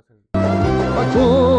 a hacer.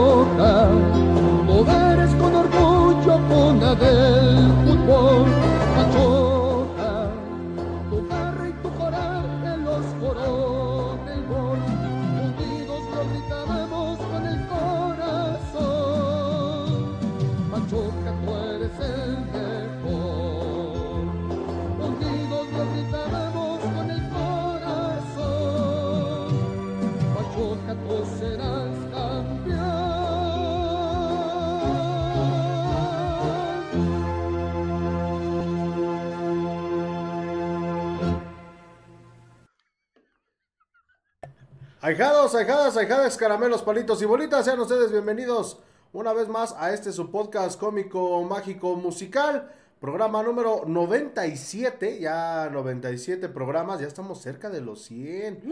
Ahijados, ahijadas, ahijadas, caramelos, palitos y bolitas, sean ustedes bienvenidos una vez más a este su podcast cómico, mágico, musical, programa número 97, ya 97 programas, ya estamos cerca de los 100.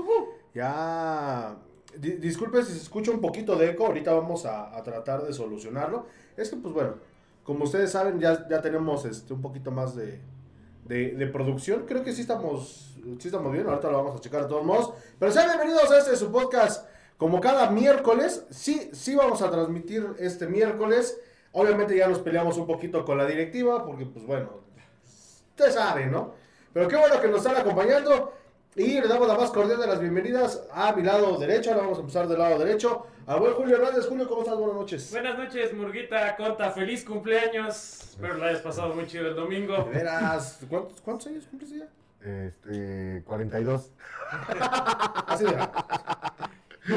Ya, di- disculpen si se escucha un poquito de eco, ahorita vamos a, a tratar de solucionarlo. Es que pues bueno, como ustedes saben, ya, ya tenemos este, un poquito más de, de, de producción. Creo que sí estamos, sí estamos bien. Ahorita lo vamos a checar de todos modos. Pero sean bienvenidos a este su podcast. Como cada miércoles, sí, sí vamos a transmitir este miércoles. Obviamente ya nos peleamos un poquito con la directiva, porque pues bueno, usted sabe, ¿no? Pero qué bueno que nos están acompañando. Y le damos la más cordial de las bienvenidas a mi lado derecho. Ahora vamos a empezar del lado derecho. Al buen Julio Hernández. Julio, ¿cómo estás? Buenas noches. Buenas noches, Murguita, Conta, feliz cumpleaños. Espero lo hayas pasado muy chido el domingo. De veras, ¿cuántos, cuántos años cumples ya? Este, 42. Así de.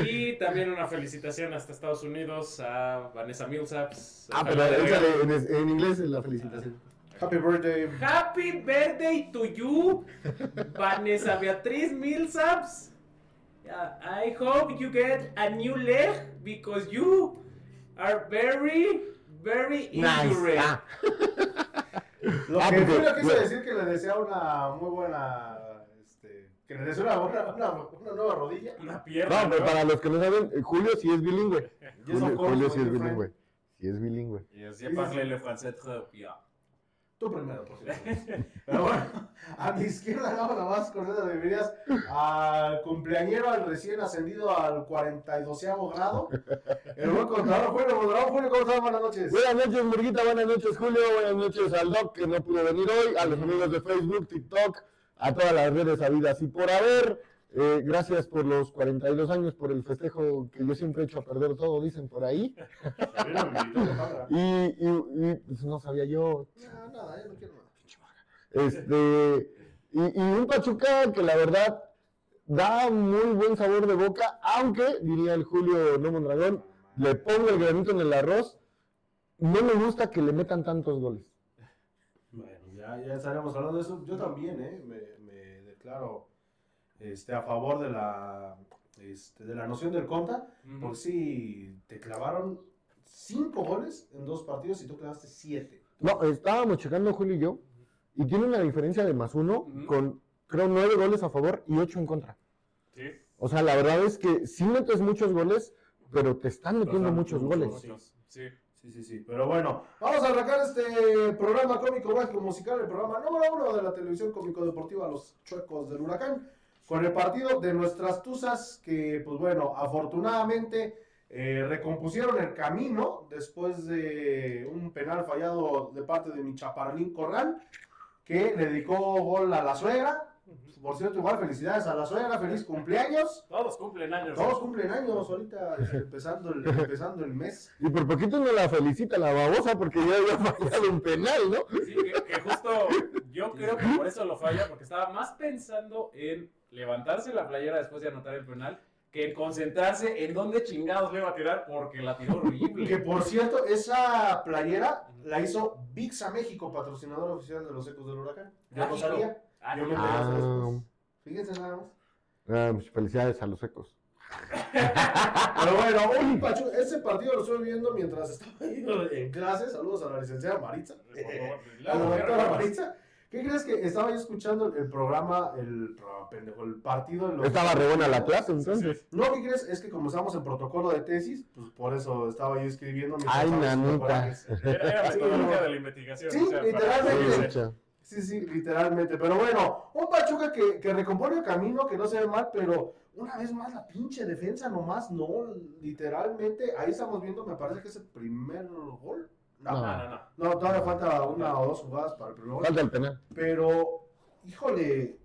Y también una felicitación hasta Estados Unidos a Vanessa Millsaps. Ah, pero échale, en, en inglés es la felicitación. Happy birthday. Happy birthday to you, Vanessa Beatriz Millsaps. Yeah, I hope you get a new leg because you are very, very injured. Ah, Lo Ah, que Julio quiso bueno. decir que le desea una muy buena. Este, que le desea una, buena- una, una nueva rodilla. Una pierna. no, pero para los que no saben, eh, Julio sí es bilingüe. Y Julio, Julio sí es bilingüe. Sí es bilingüe. Yes, je parle le français très bien. Tú primero, por cierto. Pero bueno, a mi izquierda damos la más cordial de bienvenidas al cumpleañero, al recién ascendido al 42 grado. El buen contador Julio Mondragón. Julio, ¿cómo estás? Buenas noches. Buenas noches, Murguita. Buenas noches, Julio. Buenas noches al Doc, que no pudo venir hoy. A los amigos de Facebook, TikTok, a todas las redes habidas y por haber. Eh, gracias por los 42 años, por el festejo que yo siempre he hecho a perder todo, dicen por ahí. Y, y, y, pues, no sabía yo. No, nada, ya no quiero nada. Este, y, y un Pachuca que la verdad da muy buen sabor de boca, aunque, diría el Julio No Mondragón, le pongo el granito en el arroz. No me gusta que le metan tantos goles. Bueno, ya, ya estaremos hablando de eso. Yo también, ¿eh? Me, me declaro este, a favor de la, este, de la noción del conta. Porque sí, te clavaron cinco goles en dos partidos y tú clavaste siete. No, estábamos checando Julio y yo, y tiene una diferencia de más uno con, creo, nueve goles a favor y ocho en contra. Sí. O sea, la verdad es que sí metes muchos goles, pero te están metiendo muchos muchos goles. goles. Sí. Sí, sí, sí. Pero bueno, vamos a arrancar este programa cómico, mágico, musical, el programa número uno de la televisión cómico-deportiva Los Chuecos del Huracán, con el partido de nuestras Tuzas, que, pues bueno, afortunadamente eh, recompusieron el camino después de un penal fallado de parte de mi chaparlín Corral, que le dedicó gol a la suegra. Por cierto, igual felicidades a la suegra, feliz cumpleaños. Todos cumplen años. Todos cumplen años ahorita, empezando el, empezando el mes. Y por poquito no la felicita la babosa porque ya había fallado un penal, ¿no? Sí, que, que justo yo creo que por eso lo falla, porque estaba más pensando en levantarse la playera después de anotar el penal que en concentrarse en dónde chingados le iba a tirar porque la tiró Que horrible. por cierto, esa playera la hizo VIXA México, patrocinador oficial de los Ecos del Huracán. Yo no sabía. Ah, Yo me Ah. Fíjense nada más. Ah, pues felicidades a los ecos. Pero bueno, un Pachu- ese partido lo estoy viendo mientras estaba ahí en clase. Saludos a la licenciada Maritza. A la doctora Maritza. ¿Qué crees que estaba yo escuchando el programa, el programa, pendejo, el partido? en los- Estaba re buena la clase, entonces. No, ¿qué crees? Es que como estamos en protocolo de tesis, pues por eso estaba yo escribiendo. Ay, nanita. Era, era metodología de la investigación. Sí, o sea, para- literalmente. Sí, sí. Sí, sí, literalmente. Pero bueno, un Pachuca que, que recompone el camino, que no se ve mal, pero una vez más la pinche defensa nomás, no, literalmente. Ahí estamos viendo, me parece que es el primer gol. No, No. No, no, todavía falta una o dos jugadas para el primer gol. Falta el penal. Pero, híjole,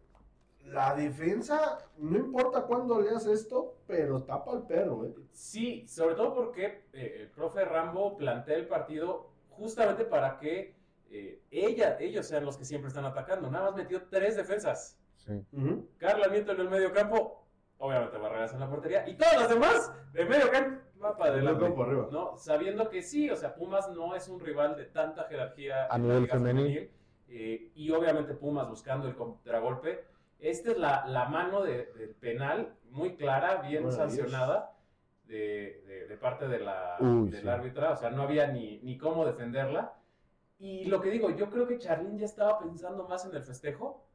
la defensa, no importa cuándo leas esto, pero tapa al perro, ¿eh? Sí, sobre todo porque eh, el profe Rambo plantea el partido justamente para que eh, ella, ellos sean los que siempre están atacando. Nada más metió tres defensas. Sí. Carla Nieto en el medio campo, obviamente barreras en la portería, y todas las demás de medio campo va para Del adelante. ¿no? Sabiendo que sí, o sea, Pumas no es un rival de tanta jerarquía A nivel femenil. eh, y obviamente Pumas buscando el contragolpe. Esta es la, la mano de- del penal, muy clara, bien Bueno, sancionada de, de- de parte de la, Uy, del sí. árbitra, o sea, no había ni, ni cómo defenderla. Y lo que digo, yo creo que Charlín ya estaba pensando más en el festejo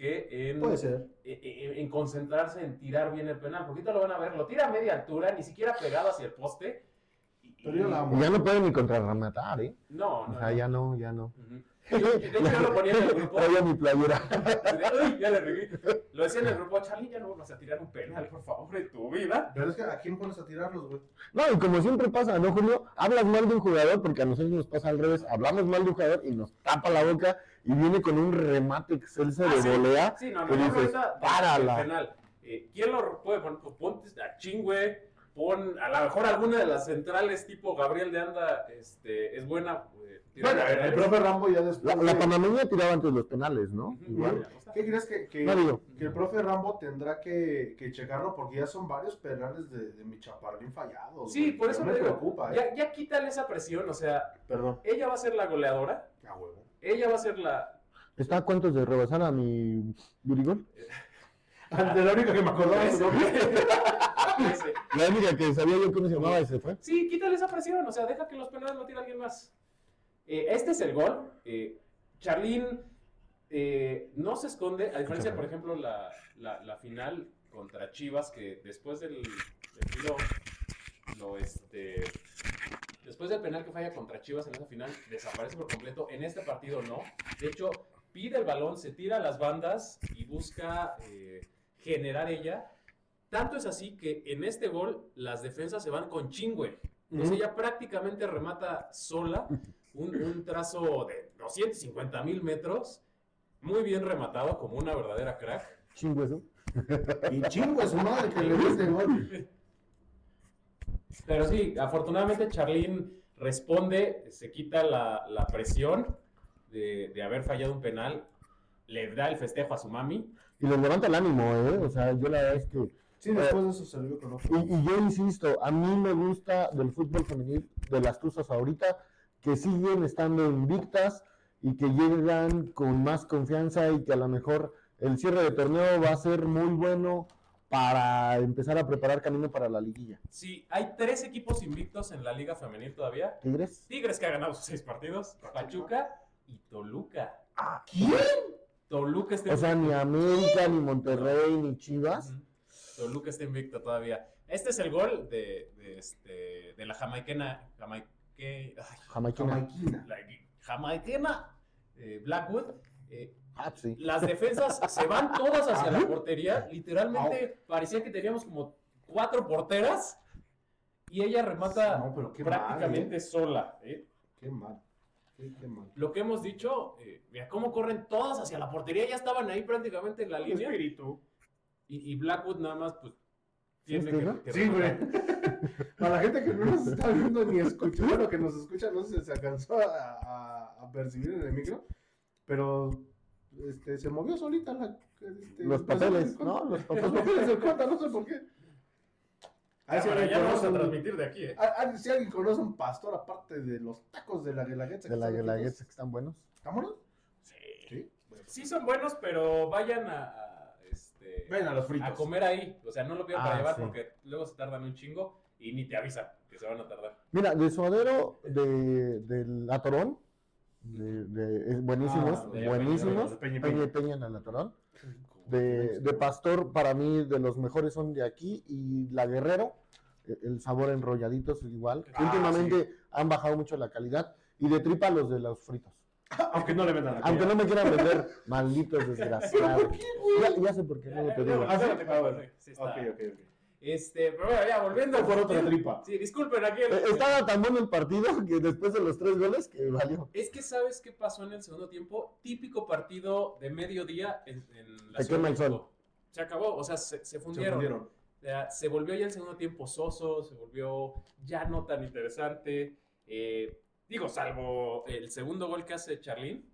que en, Puede ser. eh, eh, en concentrarse en tirar bien el penal. Porque ahorita lo van a ver, lo tira a media altura, ni siquiera pegado hacia el poste. Y- Pero la ya no puede ni contrarrematar, ¿eh? No, O no. sea, no. ya no, ya no. Ujú. Yo- De hecho, yo lo ponía en el grupo. Traía mi playera. Uy, ya le regué. Lo decía en el grupo, Charlie, ya no vas a tirar un penal, por favor, en tu vida. Pero es que a quién pones a tirarlos, güey. No, y como siempre pasa, ¿no, Julio? Hablas mal de un jugador, porque a nosotros nos pasa al revés. Hablamos mal de un jugador y nos tapa la boca y viene con un remate excelso Ah, de sí. volea. Sí, no, no, que no, dices, ahorita, párala. el penal. Eh, ¿Quién lo puede poner? Pues ponte a Chingüe, pon a lo mejor alguna de las centrales tipo Gabriel de Anda este, es buena. eh, Bueno, el penales. profe Rambo ya después. La, la panameña tiraba antes los penales, ¿no? Igual. ¿Qué crees que, que, No que el profe Rambo tendrá que, que checarlo? Porque ya son varios penales de, de mi chaparrín fallados. Sí, güey. por eso me digo, preocupa, ¿eh? ya, ya quítale esa presión, o sea, Perdón. ella va a ser la goleadora, A huevo. Ella va a ser la... ¿Está a cuántos de rebasar a mi Yurigol? De la única que me acordaba de su nombre. Ese. La única que sabía yo cómo se llamaba y se fue. Sí, quítale esa presión, o sea, deja que los penales lo tire alguien más. Eh, este es el gol. Eh, Charlín eh, no se esconde, a diferencia, por ejemplo, la, la- la final contra Chivas, que después del, del tiro, lo, este, después del penal que falla contra Chivas en esa final, desaparece por completo. En este partido no. De hecho, pide el balón, se tira a las bandas y busca eh, generar ella. Tanto es así que en este gol las defensas se van con chingüe. Entonces ella prácticamente remata sola un, un trazo de 250 mil metros, muy bien rematado como una verdadera crack. Chingo eso. Y chingo a su madre que le el gol. Pero sí, afortunadamente Charlín responde, se quita la, la presión de, de haber fallado un penal, le da el festejo a su mami. Y les levanta el ánimo, ¿eh? O sea, yo la verdad es que... Sí, después de eso se vio con otro. Y, y yo insisto, a mí me gusta del fútbol femenil, de las Tuzas ahorita, que siguen estando invictas y que llegan con más confianza y que a lo mejor el cierre de torneo va a ser muy bueno para empezar a preparar camino para la liguilla. Sí, hay tres equipos invictos en la liga femenil todavía. ¿Tigres? Tigres que ha ganado sus seis partidos, Pachuca y Toluca. ¿Quién? Toluca está O sea, ni América, ni Monterrey, ni Chivas. Toluca está invicto todavía. Este es el gol de, de, este, de la jamaiquena. Jamaique, ay, la jamaiquena eh, Blackwood. Eh, Ah, sí. las defensas se van todas hacia la portería. Literalmente parecía que teníamos como cuatro porteras. Y ella remata No, pero qué prácticamente mal, ¿eh? sola. ¿eh? Qué mal. Qué, qué mal. Lo que hemos dicho, eh, mira cómo corren todas hacia la portería. Ya estaban ahí prácticamente en la línea. espíritu. Y, y Blackwood nada más, pues. ¿Sí Tiene que, que Sí, güey. Para la gente que no nos está viendo ni escucha, bueno, que nos escucha, no sé si se alcanzó a, a- a percibir en el micro, pero este, se movió solita la. este, Los papeles, el ¿no? Los papeles. Los papeles del conta, no sé por qué. A ver si ya vamos a transmitir de aquí, ¿eh? a- a- si alguien conoce un pastor aparte de los tacos de la guelaguetza. De la Guelaguetza que están buenos. ¿Vámonos? Sí. Sí. Bueno. Sí son buenos, pero vayan a, a, este, Ven a los fritos. a comer ahí. O sea, no lo pidan Ah, para llevar sí. porque luego se tardan un chingo y ni te avisan que se van a tardar. Mira, de suadero de, del Atorón, de, de- es buenísimos, Ah, de buenísimos, de Peña y Peña y Peña. Peña en el Atorón. De, de Pastor, para mí, de los mejores son de aquí, y la Guerrero, e- el sabor enrolladitos igual. Ah, Últimamente han bajado mucho la calidad, y de tripa los de los fritos. Aunque no le vendan la Aunque no me quieran vender, malditos ¿Pero desgraciados. Ya, ya sé por qué, no te digo. Ah, sí, ah, sí está. Ok, ok, ok. Este, pero bueno, ya volviendo por otra tripa. Sí, disculpen aquí. el- Eh, Estaba tan bueno el partido que después de los tres goles que valió. Es que sabes qué pasó en el segundo tiempo. Típico partido de mediodía en, en la Se Ciudad quema el sol. Se acabó, o sea, se, se Se fundieron. fundieron. O sea, se volvió ya el segundo tiempo soso, se volvió ya no tan interesante. Eh, digo, salvo el segundo gol que hace Charlín,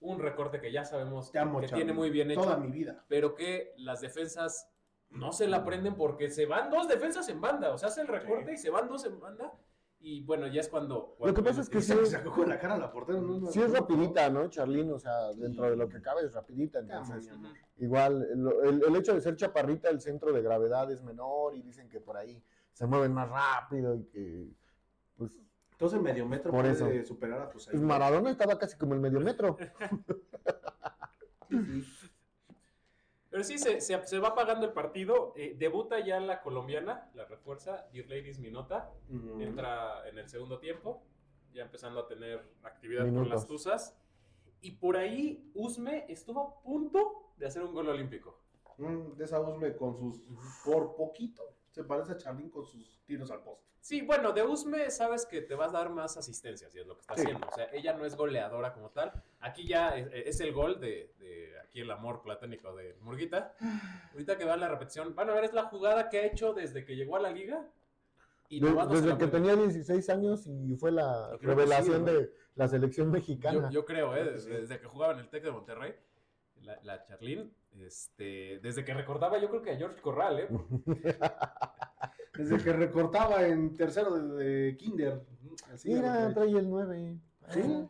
un recorte que ya sabemos Te amo, que tiene muy bien hecho, Toda mi vida. pero que las defensas no se la prenden porque se van dos defensas en banda, o sea, hace el recorte Sí. y se van dos en banda. Y bueno, ya es cuando. Lo que pasa es que sí, que sacó con la cara a la portera. No, sí es rapidita, ¿no, Charlín? O sea, dentro de lo que cabe es rapidita. Entonces, igual, el, el- el hecho de ser chaparrita, el centro de gravedad es menor y dicen que por ahí se mueven más rápido y que, pues, Entonces medio metro Por puede eso. superar a José. pues Maradona estaba casi como el medio metro. Pero sí, se, se, se va apagando el partido. eh, debuta ya la colombiana, la refuerza, Dear Ladies Minota. Entra en el segundo tiempo, ya empezando a tener actividad con las Tuzas. Y por ahí Usme estuvo a punto de hacer un gol olímpico. Mm, de esa Usme con sus. Por poquito. Se parece a Charlín con sus tiros al poste. Sí, bueno, de Usme sabes que te vas a dar más asistencias y es lo que está Sí. haciendo. O sea, ella no es goleadora como tal. Aquí ya es, es el gol de, de aquí el amor platónico de Murguita. Ahorita que va la repetición, van a ver, es la jugada que ha hecho desde que llegó a la liga. Y De- nomás no se desde que mueve. tenía 16 años y fue la revelación sí, ¿no? de la selección mexicana. Yo, yo creo, ¿eh? Desde, que jugaba en el Tec de Monterrey, la, la Charlín, este, desde que recordaba yo creo que a George Corral, ¿eh? Desde que recortaba en tercero de, de Kinder. Así Mira, trae el 9. ¿Sí?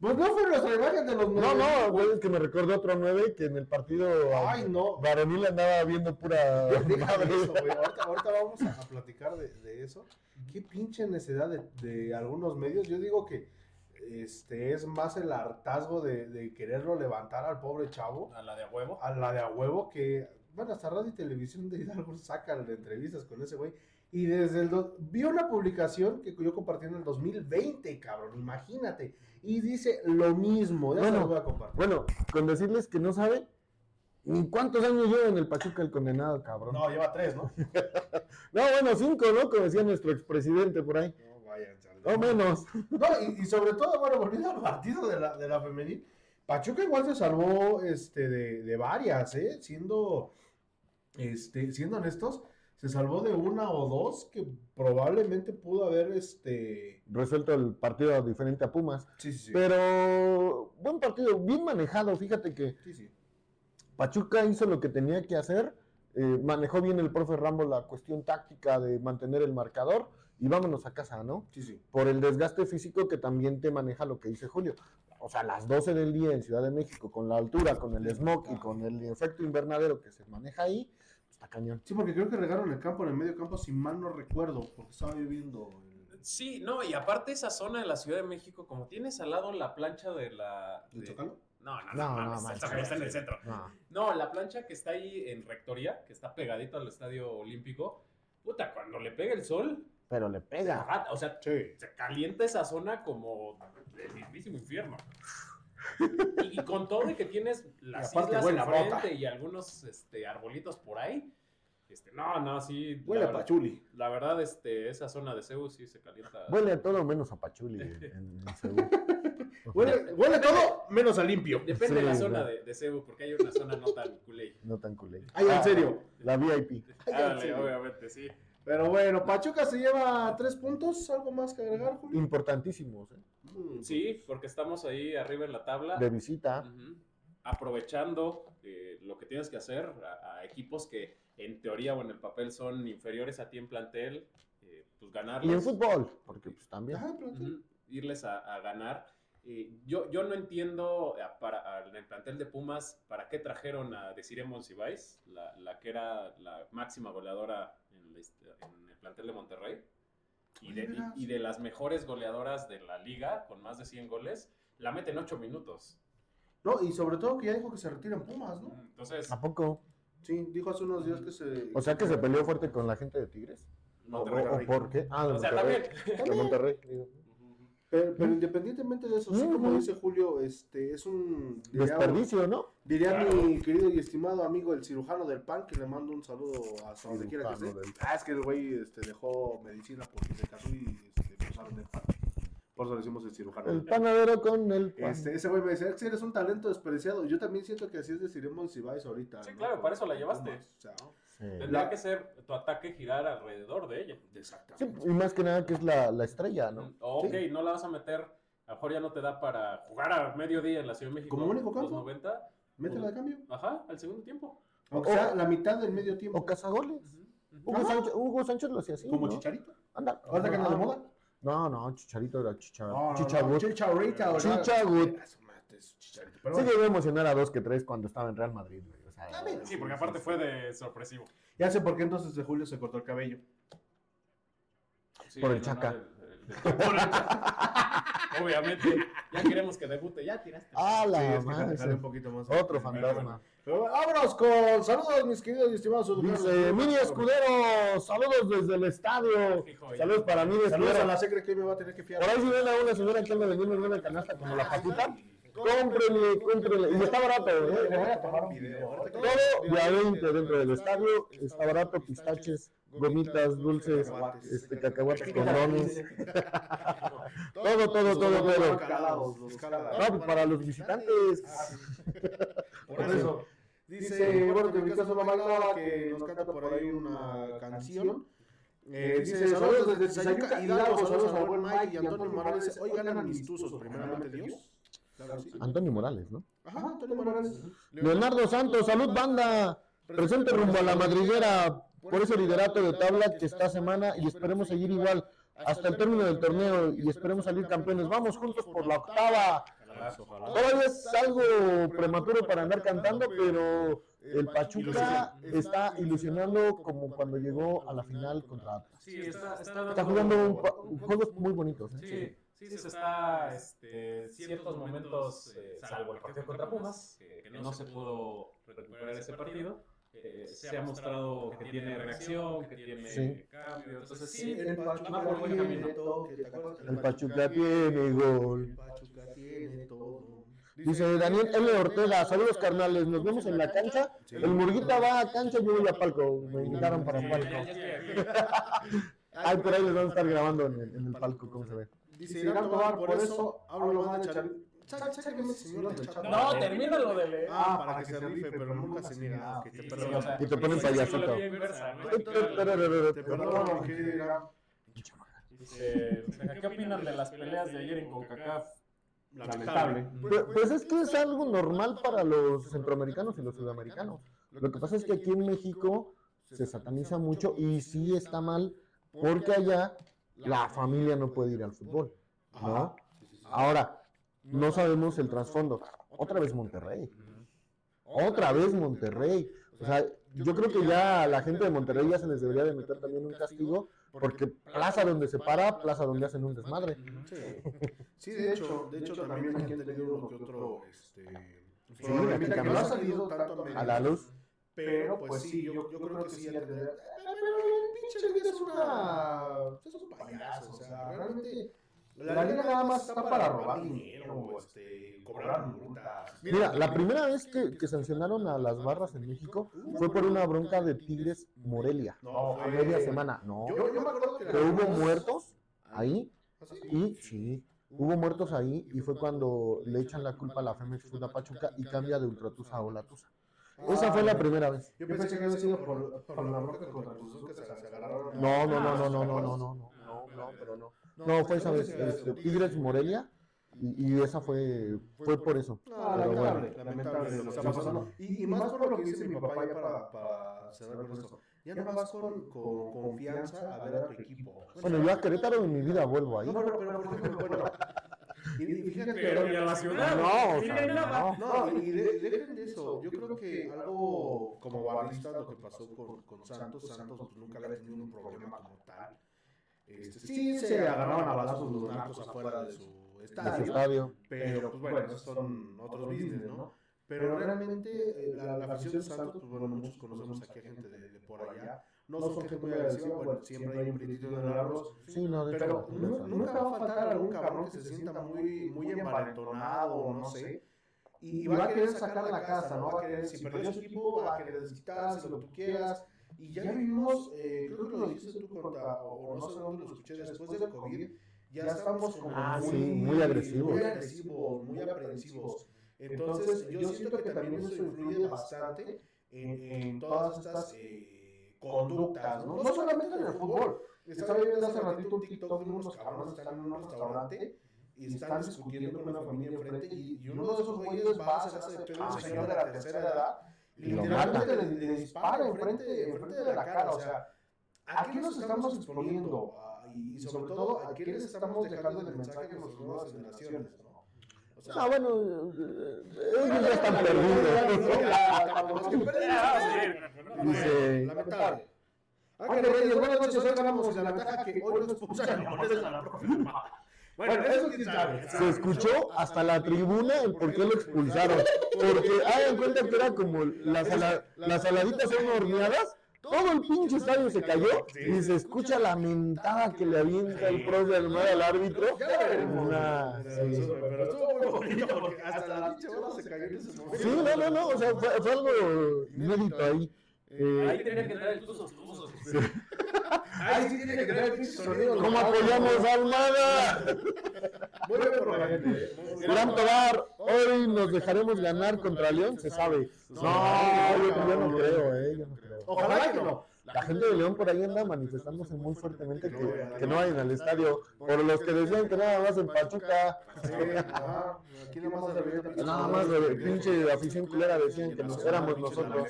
Pues no fue nuestra imagen de los No, nueve. no, güey, es que me recordó otro 9 que en el partido Ay, no. varonil andaba viendo pura Deja de eso, güey. Ahorita, ahorita vamos a, a platicar de, de eso. Qué pinche necedad de, de algunos medios. Yo digo que este es más el hartazgo de, de quererlo levantar al pobre chavo, A la de a huevo. a la de a huevo que, bueno, hasta radio y televisión de Hidalgo sacan entrevistas con ese güey. Y desde el... do- Vi una publicación que yo compartí en el 2020, cabrón, imagínate. Y dice lo mismo, ya se Bueno, lo voy a compartir. Bueno, con decirles que no sabe ni cuántos años lleva en el Pachuca el condenado, cabrón. No, No, lleva tres, ¿no? bueno, cinco, ¿no? Como decía nuestro expresidente por ahí. No, vayan, chale. No menos. No, y, y sobre todo, bueno, volviendo al partido de la, de la femenil, Pachuca igual se salvó este, de, de varias, ¿eh? Siendo, este, siendo honestos, se salvó de una o dos que probablemente pudo haber, este... Resuelto el partido diferente a Pumas. Sí, sí, sí. Pero buen partido, bien manejado. Fíjate que Sí, sí. Pachuca hizo lo que tenía que hacer. eh, manejó bien el profe Rambo la cuestión táctica de mantener el marcador. Y vámonos a casa, ¿no? Sí, sí. por el desgaste físico que también te maneja lo que dice Julio. O sea, las 12 del día en Ciudad de México, con la altura, con el smog y con el efecto invernadero que se maneja ahí, está cañón. Sí, porque creo que regaron el campo en el medio campo, si mal no recuerdo, porque estaba viviendo... el- Sí, no, y aparte esa zona de la Ciudad de México, como tienes al lado la plancha de la... ¿El de-? No, no, no, No, no, está en el centro. No. No, la plancha que está ahí en Rectoría, que está pegadito al Estadio Olímpico, puta, cuando le pega el sol, Pero le pega. o sea, Sí. se calienta esa zona como el mismísimo infierno. Y, y con todo y que tienes las islas a enfrente y algunos este, arbolitos por ahí, este, no, no, sí. Huele a verdad- pachuli. La verdad, este, esa zona de Ceú sí se calienta. Huele a todo menos a Pachuli en, en Seúl. Huele, huele todo menos a limpio. Depende de la zona de, de Ceú, porque hay una zona no tan culé. No tan culé. Ay, en serio. La VIP. Ay, Ah, en serio. obviamente, sí. Pero bueno, Pachuca se lleva tres puntos. ¿Algo más que agregar, Julio? Importantísimos, ¿eh? Mm, Sí, porque estamos ahí arriba en la tabla. De visita. Aprovechando eh, lo que tienes que hacer a, a equipos que en teoría o en el papel son inferiores a ti en plantel, eh, pues ganarles. Y en fútbol, porque pues también. Ah, irles a, a ganar. Eh, yo, yo no entiendo eh, para, a- en el plantel de Pumas para qué trajeron a Desiree Monsiváis, la, la que era la máxima goleadora en, hist- en el plantel de Monterrey. Y de, y- y de las mejores goleadoras de la liga, con más de 100 goles, la meten 8 minutos. No, y sobre todo que ya dijo que se retira en Pumas, ¿no? Entonces, ¿A poco? Sí, dijo hace unos días que se. O sea que se peleó fuerte con la gente de Tigres. ¿O, Monterrey. o- o por qué? Ah, de o sea, Monterrey. también. De Monterrey, digo. Pero, pero independientemente de eso, sí, como dice Julio, este es un diría, Desperdicio, ¿no? diría Claro. mi querido y estimado amigo el cirujano del pan, que le mando un saludo a donde quiera que esté. Del Ah, es que el güey este, dejó medicina porque se casó y este, le usaron el pan. Por eso le decimos el cirujano. El del pan. panadero con el pan. Este, ese güey me decía, que eres un talento desperdiciado. Yo también siento que así es de Siremon Sibais ahorita. Sí, ¿no? claro, para eso la llevaste. Pumas, o sea. Tendría La- que ser tu ataque girar alrededor de ella. Sí, Exactamente. y más que nada que es la, la estrella, ¿no? Ok, no la vas a meter. A lo mejor ya no te da para jugar a mediodía en la Ciudad de México. ¿Como único los campo? 90. Métela de cambio. Ajá, al segundo tiempo. Aunque sea la mitad del medio tiempo. O cazagoles. Hugo, Ajá. Sánchez, Hugo Sánchez lo hacía así. Como ¿no? Chicharito. Anda. ¿Ahora que anda de moda? No, no, Chicharito era Chicha, No, no, Chichagut. no, Chicharito. o sea, Chichagut. Chicharito. Pero Sí bueno, llegó a emocionar a dos que tres cuando estaba en Real Madrid, güey. Ah. Sí, porque aparte fue de sorpresivo. ya sé por qué entonces de Julio se cortó el cabello. Sí, Por el no, Chaca. no, el. Obviamente, ya queremos que debute. Ya tiraste. ¡Ah, Sí, la es que madre! jale- jale un poquito más. Otro fantasma. Pero bueno, vámonos con saludos, mis queridos y estimados. Dice Mini Escudero, saludos desde el estadio. Hijo, ya. Saludos para Mini Saludos a Escudero. la secre que hoy me va a tener que fiar. Por ahí si ven a una señora que anda vendiendo una canasta como la papita, cómprenle, cómprenle. Y está barato, ¿eh? a tomar un video. ahorita que- Todo de a 20 dentro del estadio. Está barato, pistaches, gomitas, dulces, este, cacahuates con dones. Todo, todo, todo, Los todo. calados, los calados. No, pues para los visitantes. Por eso. Dice, bueno, que en mi caso no nada que nos canta por ahí una canción. Eh, dice, saludos desde Tizayuca, Hidalgo, saludos al buen Mike y Antonio Morales. Hoy ganan mis tuzos, primeramente Dios. Claro que sí. Antonio Morales, ¿no? Ajá, Antonio Morales. Leonardo Santos, salud banda. Presente rumbo a la madriguera por ese liderato de tabla que esta semana y esperemos seguir igual hasta el término del torneo y esperemos salir campeones. Vamos juntos por la octava. Todavía es algo prematuro para andar cantando, pero el Pachuca está ilusionando como cuando llegó a la final contra Atlas. Sí, está, está, Está jugando un juegos muy bonitos. ¿eh? Sí, sí, se está este, ciertos momentos, eh, salvo el partido contra Pumas, que, que no se pudo recuperar ese partido. eh, se ha mostrado que tiene reacción, que tiene Sí. cambio. Entonces, sí, El Pachuca por buen camino. tiene todo. ¿te acuerdas que El Pachuca tiene gol. El Pachuca tiene todo. Dice Daniel L. Ortega, saludos carnales, nos vemos en la cancha. El Murguita va a cancha, yo voy a palco. Me invitaron para palco. Ay, por ahí les van a estar grabando en el, en el palco, cómo se ve. Dice Irán Tobar, por eso hablo más de chat. No, termínalo de leer. Ah, para que se rife, pero nunca se niega. Ah, ok, te perdono. Y te ponen payasito. Te perdono, Irán. Dice, ¿Qué opinan de las peleas de ayer en CONCACAF? Lamentable. Pues, pues es que es algo normal para los centroamericanos y los sudamericanos. Lo que pasa es que aquí en México se sataniza mucho y sí está mal porque allá la familia no puede ir al fútbol, ¿no? Ahora, no sabemos el trasfondo. Otra vez Monterrey. Otra vez Monterrey. O sea, yo creo que ya a la gente de Monterrey ya se les debería de meter también un castigo porque plaza donde se para, plaza donde hacen un desmadre. Sí. Sí, de hecho, de hecho también aquí han tenido uno que otro, este, Sí, problemita que no ha salido tanto A la luz. Pero pues sí, yo, yo creo que sí ya tendría. Pero el pinche es una. Es un payaso, o sea, realmente. La liga nada más está para robar dinero, este, cobrar multas. Mira, la primera vez que, que sancionaron a las barras en México fue por una bronca de Tigres Morelia. No, A fue- media semana. No. Yo, yo me acuerdo que, Que hubo muertos ahí ¿Así? y sí, hubo muertos ahí y fue cuando le echan la culpa a la Femex Food a Pachuca y cambia de Ultratusa a Olatusa. Esa fue la primera vez. Yo pensé que había sido por, por la bronca contra Cruz Azul que se, agarraron. No, no, no, no, no, no, no, no, no, no, no, pero no. No, fue esa vez, este, Tigres Morelia y, y esa fue, fue por eso. No, Pero bueno. lamentable, lamentable lo que está pasando. Y, y más por lo que dice mi papá, ya para, para cerrar con esto. Ya no vas con, con confianza a ver a tu equipo. Bueno, yo a Querétaro en mi vida vuelvo ahí. No, pero, pero ejemplo, bueno. Y, y fíjate Pero ni a la ciudad. No, o ni sea, de nada. no. No, y de- dejen de eso. Yo creo que algo como barrista, lo que pasó con, con Santos, Santos pues, nunca había tenido un problema como tal. Este, sí, se agarraban a balazos los narcos afuera de su De su estadio, estadio. pero pues bueno, esos son otros business, ¿no? Pero realmente eh, la, la afición de Santos, pues bueno, muchos conocemos aquí a gente de, de por allá, no son gente muy agresiva, bueno, siempre hay un en el arroz. Sí, no, de Pero hecho. nunca va a faltar algún cabrón que se sienta muy, muy envalentonado o no sé. Y, y va a querer sacar la casa, ¿no? Va a querer, si perdió su equipo, va a querer desquitarse, lo que tú quieras. Y ya vivimos, eh, creo que lo dijiste tú, contra, o no sé dónde lo escuché, después del COVID, ya estamos como Ah, muy, sí, muy agresivos. Muy agresivos, muy aprensivos. Entonces, yo siento que también eso influye bastante en, en todas estas eh, conductas, ¿no? No solamente en el fútbol. Estaba viendo hace ratito un TikTok de unos cabrones que están en un restaurante y están discutiendo con una familia enfrente y, y uno de esos güeyes va, se hace pedo un señor de la tercera edad y literalmente le, le dispara enfrente, enfrente de la cara, o sea, ¿a qué nos estamos exponiendo? Ah, Y, y sobre todo, ¿a qué les estamos dejando el mensaje a nuestras nuevas generaciones? ¿no? O sea, Ah, bueno, eh, ellos ya están perdidos. Dice- Lamentable. Ángel Reyes, buenas noches, hoy ganamos en la ventaja que hoy nos puso a limones a la profe. Bueno, eso quién sabe. Se escuchó hasta la tribuna el por qué lo expulsaron. Porque hagan cuenta que era como las, las saladitas son horneadas. Todo el pinche estadio se cayó y se escucha la mentada que le avienta el profe Almada al árbitro. Pero estuvo muy bonito porque hasta la pinche bola se cayó en ese momento. Sí, no, no, no, o sea, fue, fue algo inédito ahí. Eh, Ahí tenía que entrar el tuzos, tuzos. Ahí sí tiene que tener el pinche sonido. ¿Cómo apoyamos a Almada? Muy bien por. Gran Tobar, hoy nos dejaremos ganar contra León, se sabe. No, yo, yo no creo, eh, yo no creo. Ojalá que no. La gente de León por ahí anda manifestándose muy fuertemente que, que no vayan al estadio. Por los que decían que nada más en Pachuca, Sí, nada más de pinche afición culera decían que nos éramos nosotros.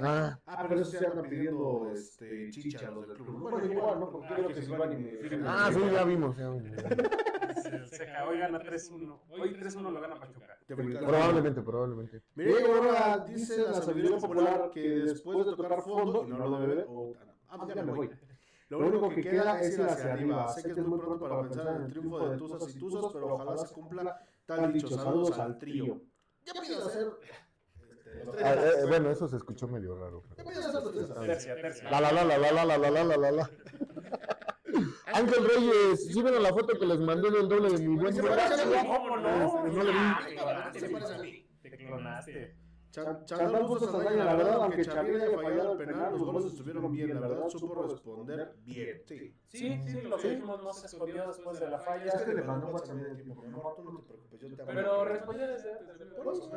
Ah, Ah, pero eso se andan pidiendo este, chicha los del club. Bueno, igual, ¿no? Porque quiero que Silvani me ah, sí, ya vimos. ya vimos. Seca, hoy gana 3-1. Hoy 3-1 lo gana Pachuca. Probablemente, probablemente. Mire, ahora dice la sabiduría popular que después de tocar fondo, y no lo debe ver, o- ah, ya me voy. Lo único que queda es ir hacia arriba. Sé que es muy pronto para pensar en el triunfo de Tuzas y Tuzos, pero ojalá se cumpla tal dicho. Saludos al trío. Ya pido hacer. Ah, eh, bueno, eso se escuchó medio raro. Tercia, tercia. La la la la la la la la la la la la. Ángel Reyes, ¿sí vieron la foto que les mandé del doble de mi buen Se parece a mí. ¿Cómo no? No le vi. Ah, te clonaste, Se parece a mí. Te clonaste. Chan- Chandal puso Saldaña, la verdad, aunque Xavier haya fallado el penal, los goles estuvieron bien, la verdad, supo responder bien. Sí. Sí, sí, lo mismo no se escondió después de la falla. Es que le mandó WhatsApp en el tiempo, no, tú no te preocupes, yo te amo. Pero respondió desde antes.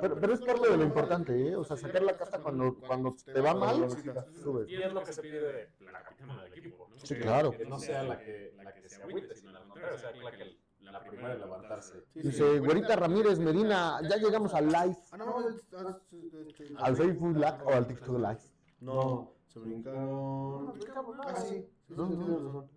Pero, pero es parte de lo importante, ¿eh? O sea, sacar la casta cuando, cuando te va mal, subes. Y es lo que se pide de la capitana del equipo, ¿no? Sí, Que- claro. Que no sea la que, la que se agüite, sino la contraria, sea la, que, la primera en levantarse. Sí, sí. Dice, Güerita Ramírez Medina, ya llegamos al live, Ah, no, es- ah, este- al Facebook Live o al TikTok Live. No, se brincaron. Ah, sí. No, no, no.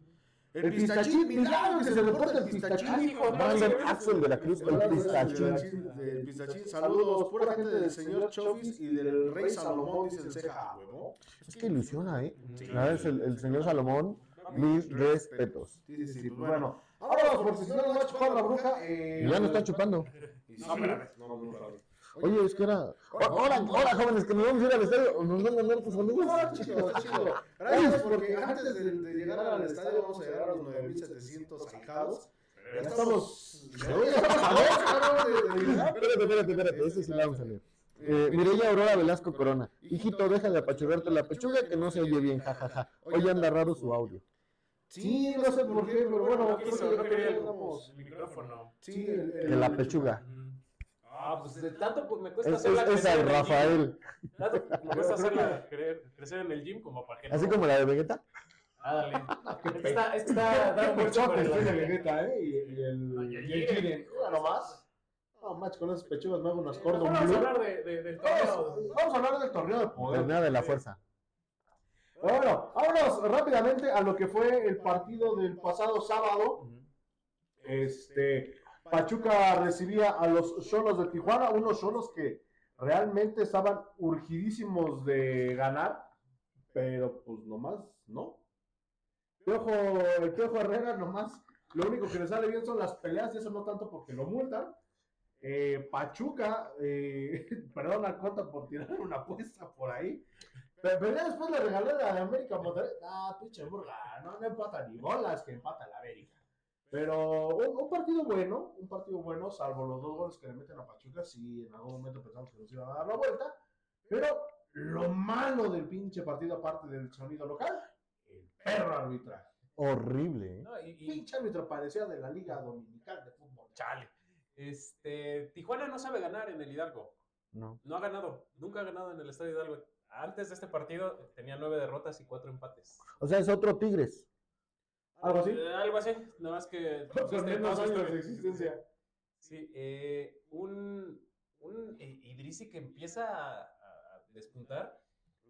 El pistachín, milagro que se reporta el pistachín. Brandon Axel de la Cruz, el pistachín. El pistachín, saludos, pura gente del señor Chofis y del rey Salomón, dice el ceja, "Ah, huevo. Es que ilusiona, ¿eh? La es el, señor Salomón, mis respetos. Sí, sí, sí, bueno. Vámonos, porque si no nos va a chupar la bruja. Eh, ya no está chupando. no, no, no, no. Oye, es que era. Hola, hola, jóvenes, que nos vamos a ir al estadio. Nos van a mandar tus saludos. Ah, chido, chido. Gracias porque antes de, de llegar al estadio vamos a llegar a los 9700 ahijados. Ya estamos. Espérate, espérate, espérate, ese sí la vamos a leer. Eh, Mireya Aurora Velasco Corona. Hijito, deja de apachurrarte la pechuga que no se oye bien, jajaja. Hoy anda raro su audio. Sí, no sé por qué, pero bueno, No quiso, que no quería el, el micrófono. Sí, el, De la pechuga. Ah, pues de tanto pues me cuesta Es, hacerla es, es crecer en el. Rafael. Tanto me cuesta hacerla cre- crecer en el gym como para que no. Así como la de Vegeta. Ah, dale. Esta está, esta está da mucho por el tiene Vegeta, ¿eh? Y, y el, Y el y el nomás. No, macho, con esas pechugas me hago unas cordon Vamos a hablar de, de, del torneo. Vamos, vamos a hablar del torneo de poder. Torneo de la fuerza. Bueno, vámonos rápidamente a lo que fue el partido del pasado sábado. Este, Pachuca recibía a los Cholos de Tijuana, unos Cholos que realmente estaban urgidísimos de ganar, pero pues nomás no. Piojo, el Piojo Herrera nomás, lo único que le sale bien son las peleas y eso no tanto porque lo multan. Eh, Pachuca, eh, perdón al Cota por tirar una apuesta por ahí, Pero, pero ya después le regalé la de América Monterrey. Ah, pinche burga, no, no empata ni bolas que empata la América. Pero un, un partido bueno, un partido bueno, salvo los dos goles que le meten a Pachuca, sí, en algún momento pensamos que nos iban a dar la vuelta. Pero lo malo del pinche partido, aparte del sonido local, el perro arbitraje. Horrible, ¿eh? No, y- y- Pinche árbitro parecía de la Liga Dominical de Fútbol. chale. Este, Tijuana no sabe ganar en el Hidalgo. No. No ha ganado. Nunca ha ganado en el Estadio Hidalgo. Antes de este partido tenía nueve derrotas y cuatro empates. O sea, es otro Tigres. ¿Algo así? Eh, algo así. Nada más que. Este, menos años de existencia. Sí, eh, un, un eh, Idrisi que empieza a, a despuntar.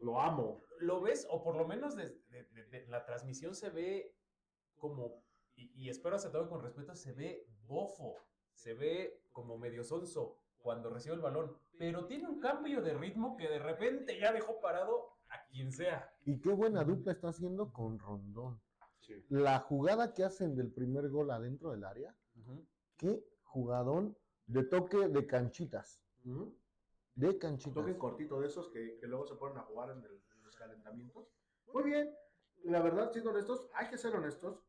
Lo amo. Lo ves, o por lo menos desde de, de- de la transmisión se ve como, y, y espero tome con respeto, se ve bofo, se ve como medio sonso cuando recibe el balón, pero tiene un cambio de ritmo que de repente ya dejó parado a quien sea. Y qué buena dupla está haciendo con Rondón. Sí. La jugada que hacen del primer gol adentro del área, qué jugadón de toque de canchitas. De canchitas. toque cortito de esos que, que luego se ponen a jugar en, el- en los calentamientos. Muy bien, la verdad, siendo honestos, hay que ser honestos.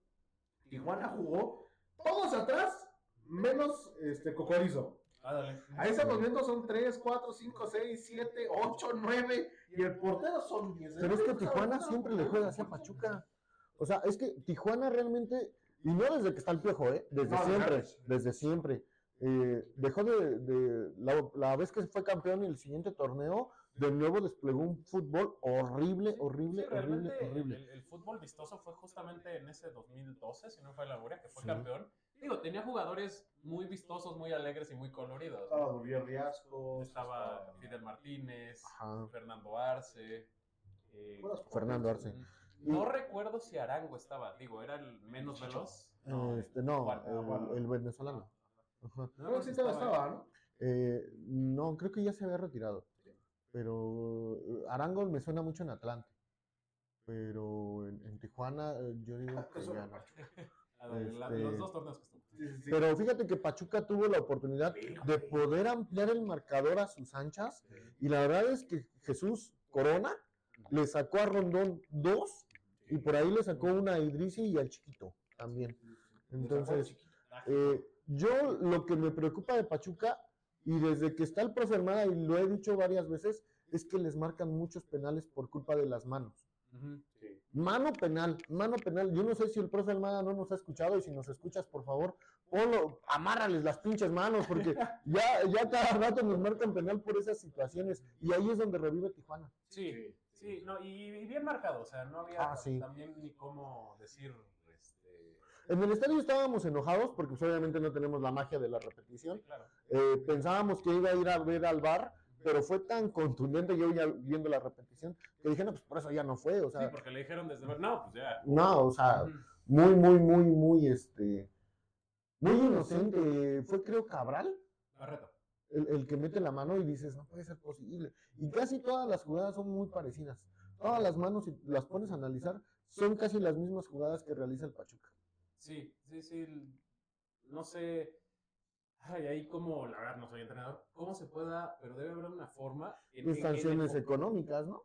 Tijuana jugó todos atrás, menos este Cocorizo. Ándale. Ahí estamos viendo, son 3, 4, 5, 6, 7, 8, 9 y el portero son 10. Pero es que Tijuana siempre le juega hacia Pachuca. O sea, es que Tijuana realmente, y no desde que está el piojo, ¿eh? Desde No, siempre, antes. desde siempre. Eh, dejó de, de- la, la vez que fue campeón en el siguiente torneo, de nuevo desplegó un fútbol horrible, horrible, Sí, horrible, realmente horrible. El, el fútbol vistoso fue justamente en ese 2012, si no fue la Laura, que fue Sí. campeón. Digo, tenía jugadores muy vistosos, muy alegres y muy coloridos. Estaba Duvier Riascos. Estaba Fidel Martínez, Ajá. Fernando Arce. eh, Fernando Arce. no recuerdo si Arango estaba, digo, era el menos veloz. Este, no, Juan, el, Juan. el venezolano. Ajá. No, Creo que todavía estaba, ¿no? Eh, no, creo que ya se había retirado. Pero eh, Arango me suena mucho en Atlante. Pero en, en Tijuana eh, yo digo que Eso ya no. la- Este- Los dos torneos que sí, sí. Pero fíjate que Pachuca tuvo la oportunidad de poder ampliar el marcador a sus anchas. Y la verdad es que Jesús Corona le sacó a Rondón dos y por ahí le sacó una a Idrisi y al chiquito también. Entonces, eh, yo lo que me preocupa de Pachuca, y desde que está el profe Armada, y lo he dicho varias veces, es que les marcan muchos penales por culpa de las manos. Mano penal, mano penal. Yo no sé si el profe Almada no nos ha escuchado y si nos escuchas, por favor, ponlo, amárrales las pinches manos, porque ya, ya cada rato nos marcan penal por esas situaciones. Y ahí es donde revive Tijuana. Sí, sí, no, y, y bien marcado, o sea, no había Ah, sí. también ni cómo decir, este, En el estadio estábamos enojados porque pues, obviamente no tenemos la magia de la repetición. sí, claro. Eh, pensábamos que iba a ir a ver al bar, pero fue tan contundente yo ya viendo la repetición que dije, no, pues por eso ya no fue. O Sí, sea, porque le dijeron desde ver, no, pues ya. no, o sea, muy, muy, muy, muy, este, muy inocente. Fue creo Cabral. Barreto. el, el que mete la mano y dices, no puede ser posible. Y casi todas las jugadas son muy parecidas. Todas las manos, si las pones a analizar, son casi las mismas jugadas que realiza el Pachuca. Sí, sí, sí, no sé, ay, ahí como, la verdad no soy entrenador, cómo se pueda, pero debe haber una forma. en- sanciones económicas, ¿no?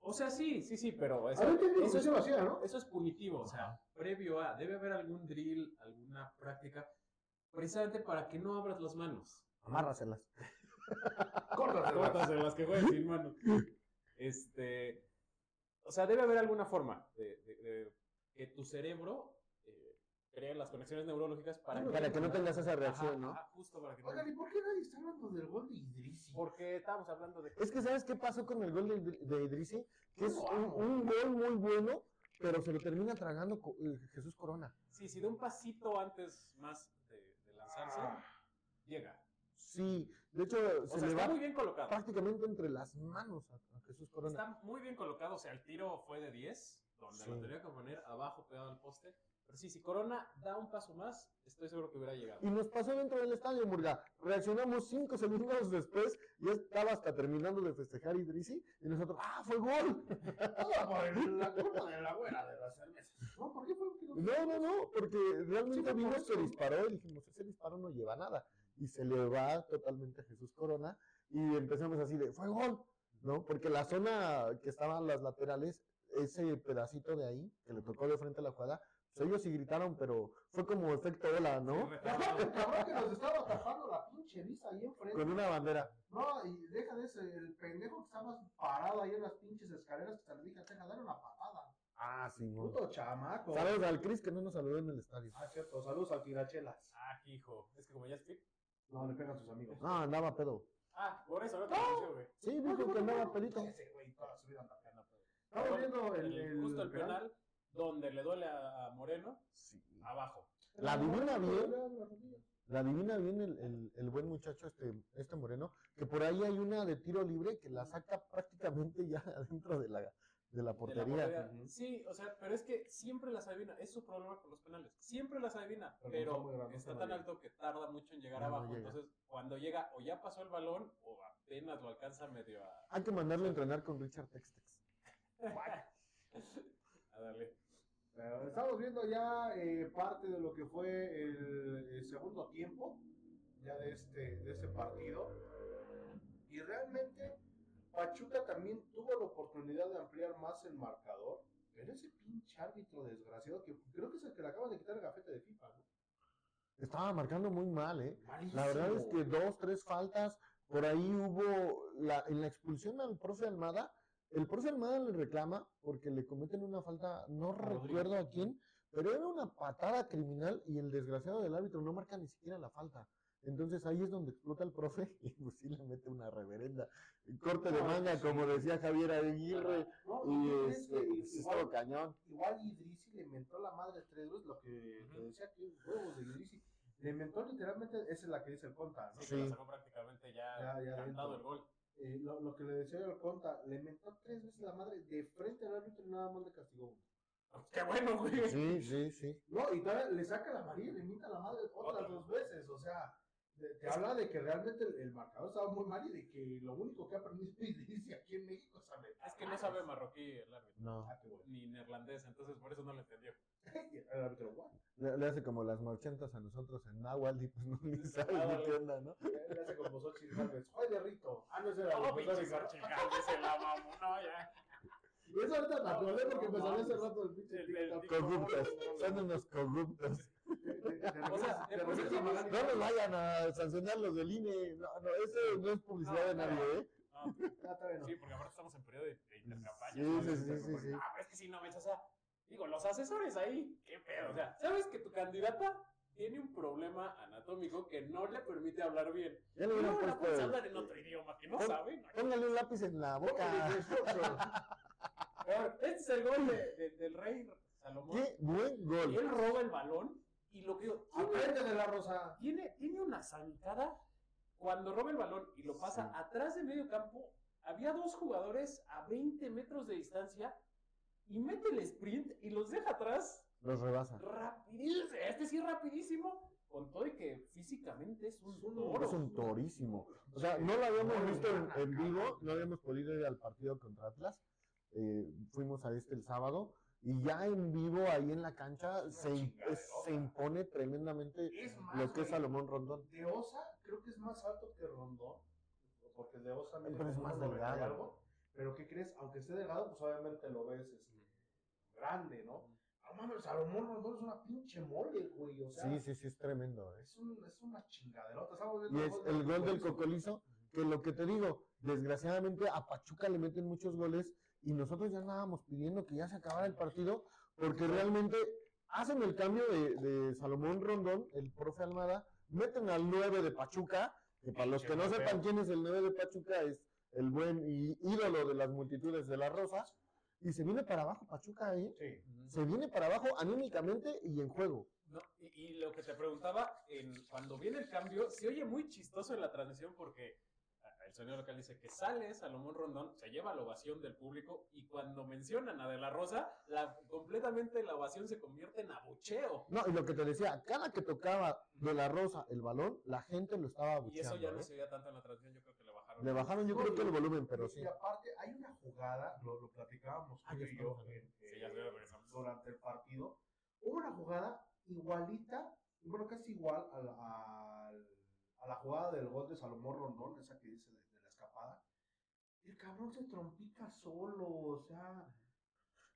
O sea, sí, sí, sí, pero eso, A ver, ¿qué eso, eso es, hacía, ¿no? eso es punitivo, o sea, previo a, debe haber algún drill, alguna práctica, precisamente para que no abras las manos. Amárraselas. Córtate, Cortas en las que juegan sin manos. Este, o sea, debe haber alguna forma de, de- de que tu cerebro cree las conexiones neurológicas para que, Para que no tengas esa Ajá, reacción, ¿no? ajá, justo para que no. Oigan, ¿y por qué nadie está hablando del gol de Idrisi? Porque estábamos hablando de. Es que, ¿sabes qué pasó con el gol de, de Idrisi? Que es un, un gol muy bueno, pero se lo termina tragando co- eh, Jesús Corona. Sí, si de un pasito antes más de, de lanzarse, llega. Sí, de hecho, O se sea, le está va muy bien colocado. prácticamente entre las manos a, a Jesús Corona. Está muy bien colocado. O sea, el tiro fue de 10, donde Sí. lo tenía que poner abajo pegado al poste. Pero sí, si Corona da un paso más, estoy seguro que hubiera llegado. Y nos pasó dentro del estadio, Murga. Reaccionamos cinco segundos después, ya estaba hasta terminando de festejar Idrisi, y nosotros, ¡ah, fue gol! Todo por el- la culpa de la güera de las cervezas. No, ¿por qué fue? no- No, no, no, porque Sí, realmente por vimos que disparó y dijimos, ese disparo no lleva nada. Y se le va totalmente a Jesús Corona, y empezamos así de, ¡fue gol! ¿no? Porque la zona que estaban las laterales, ese pedacito de ahí, que le tocó de frente a la jugada, pues ellos sí gritaron, pero fue como efecto ola, ¿no? Cabrón, el cabrón que nos estaba tapando la pinche vista ahí enfrente. Con una bandera. No, y deja de ese, el pendejo que estaba parado ahí en las pinches escaleras que te le dije, deja dar una patada. Ah, sí, no. Puto chamaco. Saludos al Cris que no nos saludó en el estadio. Ah, cierto, saludos al tirachelas. Ah, hijo. Es que como ya es fit. No, le pegan sus amigos. No, andaba pedo. Ah, por eso no te güey. Sí, dijo que andaba pedito. Ese güey toda su vida. Estamos viendo el, el- justo el penal donde le duele a, a Moreno, Sí. abajo. La adivina bien. La adivina bien el, el- el buen muchacho este, este Moreno, que por ahí hay una de tiro libre que la saca prácticamente ya adentro de la, de la de la portería. Sí, o sea, pero es que siempre las adivina. Es su problema con los penales. Siempre las adivina, Pero pero, está muy grande, está no tan llega. alto que tarda mucho en llegar Ya no abajo. llega. Entonces, cuando llega, o ya pasó el balón, o apenas lo alcanza medio a, Hay que mandarlo a entrenar con Richard Textex. a darle. Eh, estamos viendo ya eh, parte de lo que fue el, el segundo tiempo ya de este, de este partido. Y realmente Pachuca también tuvo la oportunidad de ampliar más el marcador. Pero ese pinche árbitro desgraciado, que creo que es el que le acaban de quitar el gafete de FIFA, ¿no? Estaba marcando muy mal, ¿eh? Malísimo. La verdad es que dos, tres faltas. Por ahí hubo, la, en la expulsión al profe Almada, el profe Almada le reclama porque le cometen una falta, no Rodríguez. recuerdo a quién, pero era una patada criminal y el desgraciado del árbitro no marca ni siquiera la falta. Entonces ahí es donde explota el profe y pues sí le mete una reverenda. Corte de manga, sí. como decía Javier Aguirre, No, y ¿qué crees este, que sí igual- estuvo cañón. Igual Idrisi le mentó la madre tres veces, lo que decía que huevos de Idrisi. Le mentó literalmente, esa es la que dice el conta, ¿no? Sí, que sacó prácticamente ya, Ya, ya cantado el gol. Eh, lo, lo que le decía el conta, le mentó tres veces la madre de frente al árbitro y nada más le castigó uno. ¡Qué bueno, güey! Sí, sí, sí. No, y todavía le saca la amarilla y le minta la madre otras Otra. dos veces, o sea, te habla de que realmente el, el marcador estaba muy mal y de que lo único que ha aprendido Idrisi aquí en México es aventar Es que no sabe marroquí el árbitro, No. Ah, bueno. ni neerlandés, entonces por eso no lo entendió. El árbitro, guau. Le, le hace como las marchantas a nosotros en Nahuatl y pues no ni sabe ni onda, ¿no? Le hace como Xochitl Gálvez. ¡Ay, de Rito! Ah, no, ese era No, pinche profesor Xochitl Gálvez, se la mamó, no, ya. Y eso ahorita me acordé porque me salió hace rato el pinche. Corruptos, son unos corruptos. No nos vayan a sancionar los del INE. No, no, eso no es publicidad de No, nadie, ¿eh? No, Ah, bien, no. sí, porque ahora estamos en periodo de, de intercampaña. Sí, ¿no? sí, sí, sí, sí. Ah, pero es que si no me o sea, digo, los asesores ahí, qué pedo, o sea, ¿sabes que tu candidata tiene un problema anatómico que no le permite hablar bien? Ya le no, la puesto puedes hablar en otro idioma que no Pon- sabe. no. Póngale un lápiz en la boca. Este es el gol de- de- del rey Salomón. Qué buen Y gol. él roba el balón y lo que tiene, Aprende de la rosa. tiene, tiene una zancada cuando roba el balón y lo pasa Sí. atrás de medio campo. Había dos jugadores a 20 metros de distancia y mete el sprint y los deja atrás Los rebasa. rapidísimo. Este sí es rapidísimo. Con todo y que físicamente es un Es un- toro. Es un torísimo. O sea, no lo habíamos visto en, en vivo, no habíamos podido ir al partido contra Atlas. Eh, fuimos a este el sábado y ya en vivo ahí en la cancha se, es- se impone tremendamente Es más, lo que es Salomón Rondón. De Osa, creo que es más alto que Rondón. Porque de Osa mide Pero es más 1.90 y delgado. algo. Pero ¿qué crees? Aunque esté delgado, pues obviamente lo ves este, grande, ¿no? No mames, Salomón Rondón es una pinche mole, güey. O sea, Sí, sí, sí, es tremendo. ¿eh? Es, un, es una chingaderota. Viendo Y es el gol del Cocolizo, que lo que te digo, desgraciadamente a Pachuca le meten muchos goles y nosotros ya andábamos pidiendo que ya se acabara el partido, porque realmente hacen el cambio de, de Salomón Rondón, el profe Almada, meten al 9 de Pachuca, que para los que no sepan quién es el 9 de Pachuca, es el buen y ídolo de las multitudes de la Rosa, y se viene para abajo Pachuca ahí, Sí. se viene para abajo anímicamente y en juego. No, y, y lo que te preguntaba, en, cuando viene el cambio, se oye muy chistoso en la transmisión porque el sonido local dice que sale Salomón Rondón, se lleva la ovación del público y cuando mencionan a De La Rosa, la, completamente la ovación se convierte en abucheo. No, y lo que te decía, cada que tocaba de la Rosa el balón, la gente lo estaba Y abucheando. eso ya no ¿eh? se veía tanto en la transmisión, yo creo que le bajaron. Le bajaron yo creo que y- el volumen, pero y, sí. y aparte, hay una jugada, lo, lo platicábamos Ah, tú y yo estamos en- hablando. Sí, ya eh, durante el partido. Hubo una jugada igualita, bueno, casi igual a la, al- a la jugada del gol de Salomón Rondón, esa que dice de, de la escapada. el cabrón se trompica solo, o sea,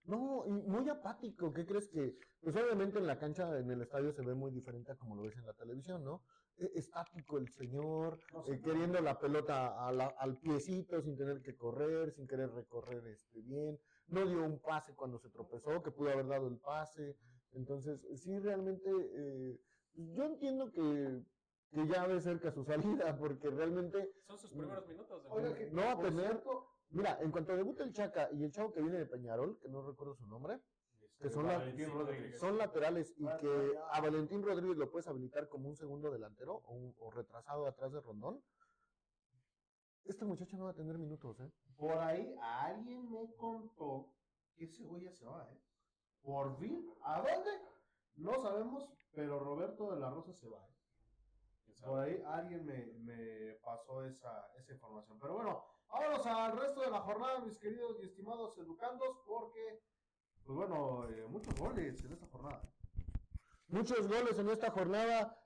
No, y muy apático. ¿Qué crees que? Pues obviamente en la cancha, en el estadio se ve muy diferente a como lo ves en la televisión, ¿no? E- Estático el señor, No sé. eh, queriendo la pelota a la- al piecito sin tener que correr, sin querer recorrer este, bien. No dio un pase cuando se tropezó, que pudo haber dado el pase. Entonces, sí, realmente, eh, yo entiendo que, que ya ve cerca su salida, porque realmente Son sus primeros minutos. de oiga, que No va a tener- cierto, Mira, en cuanto debute el Chaca y el chavo que viene de Peñarol, que no recuerdo su nombre, que son, la- Valentín Rodríguez. son laterales y que a Valentín Rodríguez lo puedes habilitar como un segundo delantero o, un- o retrasado atrás de Rondón. Este muchacho no va a tener minutos, ¿eh? Por ahí alguien me contó que ese güey ya se va, ¿eh? Por fin, ¿a dónde? No sabemos, pero Roberto de la Rosa se va, ¿eh? Por ahí alguien me, me pasó esa, esa información. Pero bueno, vámonos al resto de la jornada, mis queridos y estimados educandos, porque, pues bueno, eh, muchos goles en esta jornada. Muchos goles en esta jornada.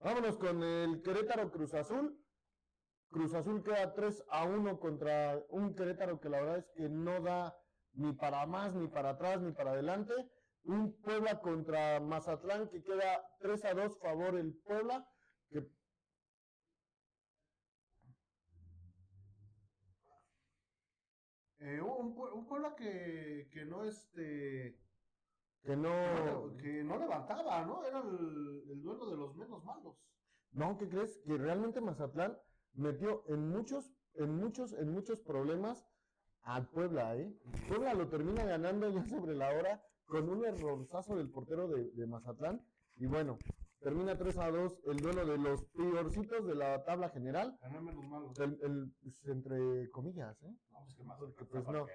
Vámonos con el Querétaro Cruz Azul. Cruz Azul queda 3 a 1 contra un Querétaro que la verdad es que no da ni para más, ni para atrás, ni para adelante. Un Puebla contra Mazatlán que queda 3 a 2 favor el Puebla. Que Eh, un, un Puebla que, que no este que no. que no levantaba, ¿no? Era el, el duelo de los menos malos. No, ¿qué crees? Que realmente Mazatlán metió en muchos, en muchos, en muchos problemas al Puebla, ¿eh? Puebla lo termina ganando ya sobre la hora con un errorzazo del portero de, de Mazatlán. Y bueno, termina 3 a 2 el duelo de los peorcitos de la tabla general. Menos malos. El, el- pues, entre comillas, ¿eh? No, pues que más. Porque, pues, no.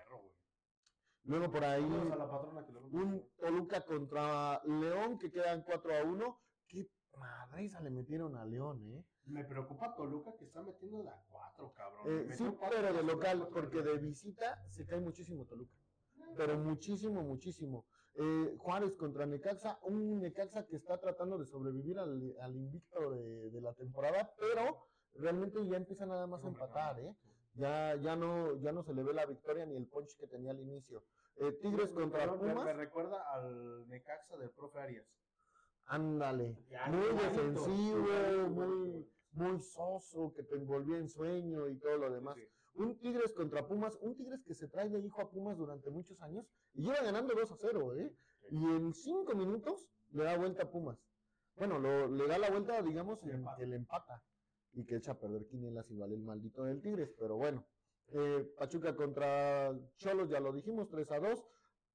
Luego por ahí a la patrona que lo un Toluca contra León que quedan 4 a 1. Qué madriza le metieron a León, ¿eh? Me preocupa Toluca que está metiendo de a cuatro, cabrón. Eh, sí, cuatro, pero de local, porque de visita se cae muchísimo Toluca. Pero muchísimo, muchísimo. Eh, Juárez contra Necaxa, un Necaxa que está tratando de sobrevivir al, al invicto de, de la temporada, pero realmente ya empieza nada más a empatar, ¿eh? Ya, ya, no, ya no se le ve la victoria ni el punch que tenía al inicio. Eh, Tigres contra me- Me Pumas, recuerda al Necaxa del profe Arias. ándale. Muy defensivo, muy, muy soso, que te envolvía en sueño y todo lo demás. Sí, sí. Un Tigres contra Pumas, un Tigres que se trae de hijo a Pumas durante muchos años y lleva ganando 2 a 0, ¿eh? Y en 5 minutos le da vuelta a Pumas. Bueno, lo- le da la vuelta, digamos, en empata. que le empata y que echa a perder quinielas y vale el maldito del Tigres, pero bueno. Eh, Pachuca contra Cholos, ya lo dijimos, 3 a 2.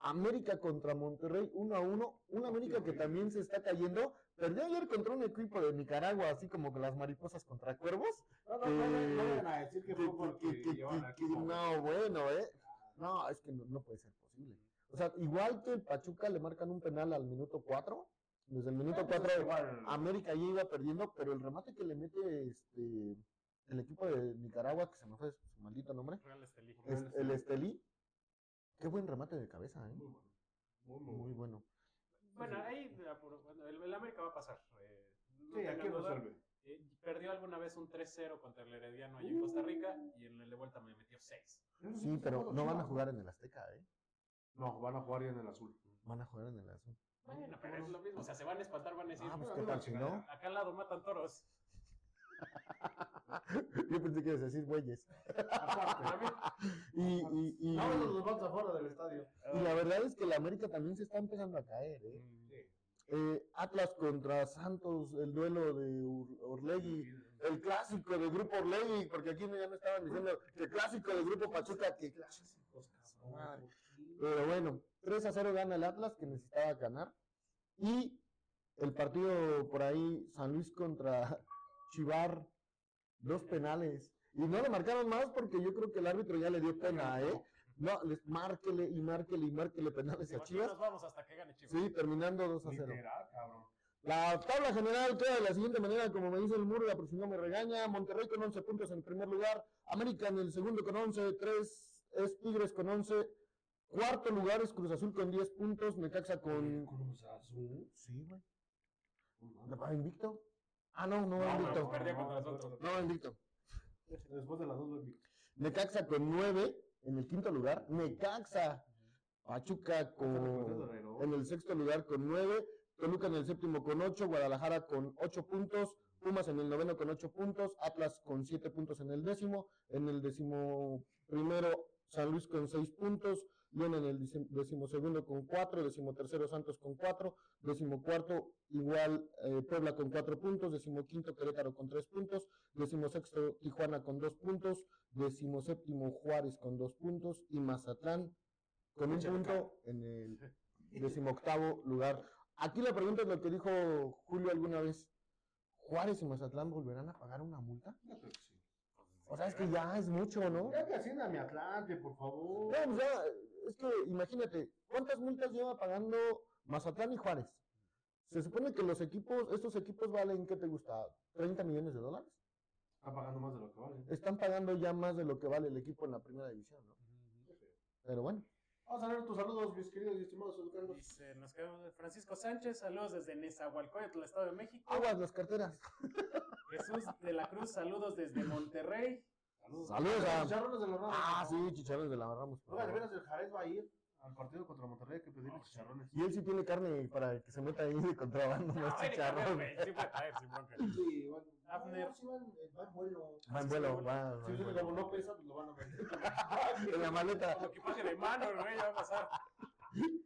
América contra Monterrey, 1 a 1. Un América que también se está cayendo. Perdió ayer contra un equipo de Nicaragua, así como con las mariposas contra cuervos. No, no, no, no, no Eh, vayan a decir que que- fue porque que- que- llevan que- aquí que- como- no, bueno, ¿eh? No, es que no, no puede ser posible. O sea, igual que el Pachuca le marcan un penal al minuto 4, desde el minuto Ah, pues 4 es igual. América ya iba perdiendo, pero el remate que le mete este el equipo de Nicaragua, que se me fue su maldito nombre, Real Estelí. es- el Estelí, qué buen remate de cabeza, ¿eh? Muy bueno. Muy, muy Muy bueno. Bueno. Ahí de apuro- bueno, el, el América va a pasar. eh, no Sí, aquí resuelve. Eh, perdió alguna vez un 3-0 contra el Herediano allí en Costa Rica y en el de vuelta me metió 6. Sí, pero no van a jugar en el Azteca, ¿eh? No, van a jugar en el azul. Van a jugar en el Azul. Bueno, pero es lo mismo. O sea, se van a espantar, van a decir. Ah, pues "Ah, qué tal si no. Acá al lado matan toros. Yo pensé que ibas a decir güeyes. Aparte. Y, y, y, No, los vamos afuera del estadio. y la verdad es que la América también se está empezando a caer, ¿eh? Mm, Sí. Eh, Atlas contra Santos, el duelo de Ur- Orlegui, el clásico del grupo Orlegui, porque aquí ya no estaban diciendo que clásico del grupo Pachuca, que Clásicos, Madre. cabrón. Pero bueno, 3 a 0 gana el Atlas, que necesitaba ganar. Y el partido por ahí, San Luis contra Chivar, dos penales. Y no le marcaron más porque yo creo que el árbitro ya le dio pena, ¿eh? No, les márquele y márquele y márquele penales a Chivas. vamos hasta que gane Chivas. Sí, terminando 2 a 0. Literal, cabrón. La tabla general queda de la siguiente manera, como me dice el muro, por si no me regaña. Monterrey con 11 puntos en el primer lugar. América en el segundo con 11. 3 es Tigres con 11. Cuarto lugar es Cruz Azul con 10 puntos. Necaxa con... Cruz Azul. Sí, güey. ¿Va invicto? Ah, no, no pero perdió contra nosotros. No invicto. Después de las dos, güey. Necaxa con 9 en el quinto lugar. Necaxa. Pachuca con, en el sexto lugar con 9. Toluca en el séptimo con 8. Guadalajara con 8 puntos. Pumas en el noveno con 8 puntos. Atlas con 7 puntos en el décimo. En el décimo primero San Luis con 6 puntos. León en el decimosegundo con 4. Decimotercero Santos con 4. Decimocuarto igual eh, Puebla con 4 puntos. Decimoquinto Querétaro con 3 puntos. Decimosexto Tijuana con 2 puntos. Decimoséptimo Juárez con 2 puntos. Y Mazatlán con un punto en el decimoctavo lugar. Aquí la pregunta es lo que dijo Julio alguna vez. ¿Juárez y Mazatlán volverán a pagar una multa? Yo creo que sí. O sea, es que ya es mucho, ¿no? Ya que ascienda mi Atlante, por favor. No, pues ya, es que imagínate, ¿cuántas multas lleva pagando Mazatlán y Juárez? Se supone que los equipos, estos equipos valen, ¿qué te gusta? ¿30 millones de dólares? Está pagando más de lo que vale. Están pagando ya más de lo que vale el equipo en la primera división, ¿no? Pero bueno, Vamos a leer tus saludos, mis queridos y estimados educandos. Dice, nos quedamos Francisco Sánchez, saludos desde Nezahualcóyotl, el Estado de México. aguas las carteras. Jesús de la Cruz, saludos desde Monterrey. Saludos. Saludos a- Los Chicharrones de los Ramos. Ah, sí, chicharrones de la Ramos. Oiga, de veras, el Jared va a ir al partido contra Monterrey, hay que pedirle chicharrones. Y él sí tiene carne para que se meta ahí de contrabando, no es puede chicharrón. caber, güey, sí puede caer, sin bronca. Sí, bueno. Abner. No, sí van, eh, va en vuelo. Va en vuelo, va. vuelo. como no pesa, pues lo van a vender. En la maleta. Como equipaje de mano, güey, ya va a pasar.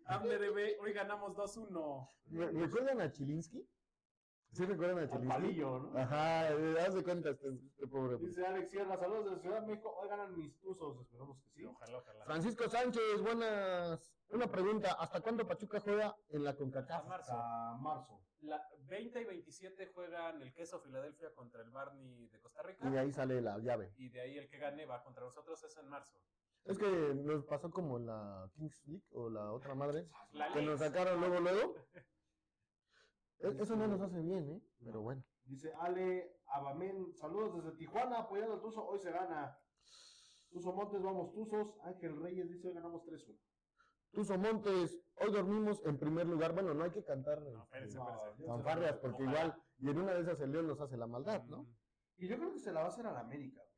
Abner EB, hoy ganamos 2-1. ¿Re- ¿Recuerdan a Chilinsky? ¿Sí recuerdan a palillo, ¿no? Ajá, eh, haz de cuenta este, este pobre. Dice Alex Sierra, saludos desde Ciudad de México. Hoy ganan mis tuzos, esperamos que sí. Ojalá, ojalá. Francisco Sánchez, buenas. Una pregunta, ¿hasta cuándo Pachuca juega en la A CONCACAF? marzo. Hasta marzo. La 20 y 27 juegan el Queso Filadelfia contra el Barney de Costa Y de Rica. ahí sale la llave. Y de ahí el que gane va contra nosotros, es en marzo. Es que nos pasó como en la Kings League o la otra madre, La que nos sacaron luego, luego. E- Eso no nos hace bien, ¿eh? Pero bueno. Dice Ale Abamén, saludos desde Tijuana, apoyando al Tuzo, hoy se gana. Tuzo Montes, vamos Tuzos. Ángel Reyes dice, hoy ganamos 3-1. Tuzo Montes, hoy dormimos en primer lugar. Bueno, no hay que cantar No, espérense, fanfarrias, porque Ojalá. igual, y en una de esas el León nos hace la maldad, ¿no? Mm, Y yo creo que se la va a hacer a la América, güey.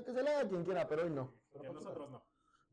No, que se la haga quien quiera, pero hoy no. Que nosotros no.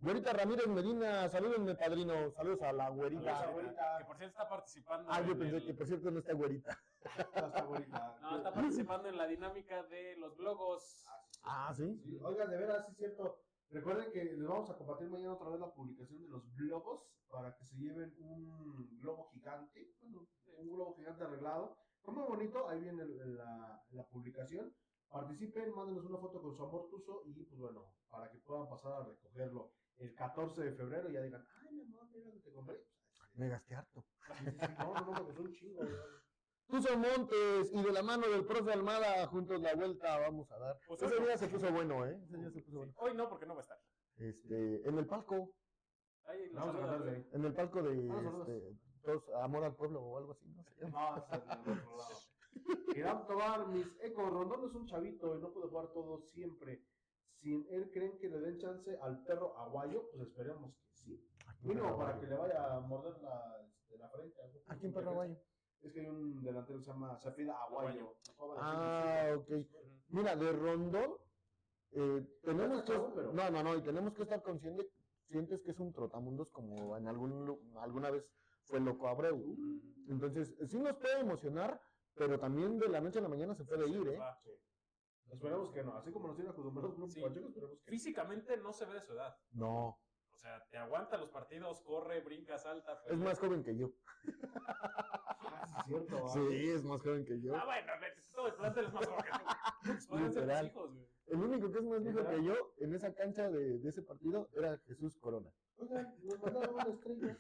Güerita Ramírez Medina, salúdenme, padrino. Saludos a la Saludos, güerita. güerita. Que por cierto está participando. Ah, yo en pensé el- que por cierto no está güerita. Hasta güerita. No, está participando en la dinámica de los blogos. Ah, ¿sí? Sí, Oigan, de veras, sí es cierto. Recuerden que les vamos a compartir mañana otra vez la publicación de los globos para que se lleven un globo gigante, bueno, un globo gigante arreglado. Fue muy bonito, ahí viene la, la publicación. Participen, mándenos una foto con su amor tuzo y pues bueno, para que puedan pasar a recogerlo el 14 de febrero y ya digan, ay mi amor, mira lo que te compré. Me gasté harto. Sí, sí, sí, No, no, no, costó un chingo. Tuzo Montes y de la mano del profe Almada, juntos la vuelta vamos a dar. Pues Ese día se puso bueno, ¿eh? Ese día se puso Sí, bueno. Hoy no, porque no va a estar. Este, en el palco, Ahí Vamos a de en el palco de Ah, este, todos, Amor al Pueblo o algo así, no sé. No. Irán Tobar, mis ecos. Rondón es un chavito y no puede jugar todo siempre. Sin él, ¿creen que le den chance al perro aguayo? Pues esperemos que sí. Mínimo para que le vaya a morder la, este, la frente. ¿A quién perro aguayo? Es que hay un delantero que se llama Zafida Aguayo. Ah, ok. Mira, de Rondón, eh, tenemos que. No, no, no, y tenemos que estar conscientes conscientes que es un trotamundos como en algún, alguna vez fue Loco Abreu. Entonces, sí nos puede emocionar, pero también de la noche a la mañana se puede ir, ¿eh? Esperemos que no. Así como nos tienen acostumbrados Grupo Sí. Pacheco, esperemos que Físicamente no se ve de su edad. No, O sea, te aguanta los partidos, corre, brinca, salta. es más joven que yo. Ah, sí, es cierto. ah. Sí, es más joven que yo. Ah, bueno, todo el plantel es más joven que tú. Pues Literal. hijos, güey. El único que es más viejo que yo en esa cancha de, de ese partido era Jesús Corona. Oigan, nos mandaron una estrella.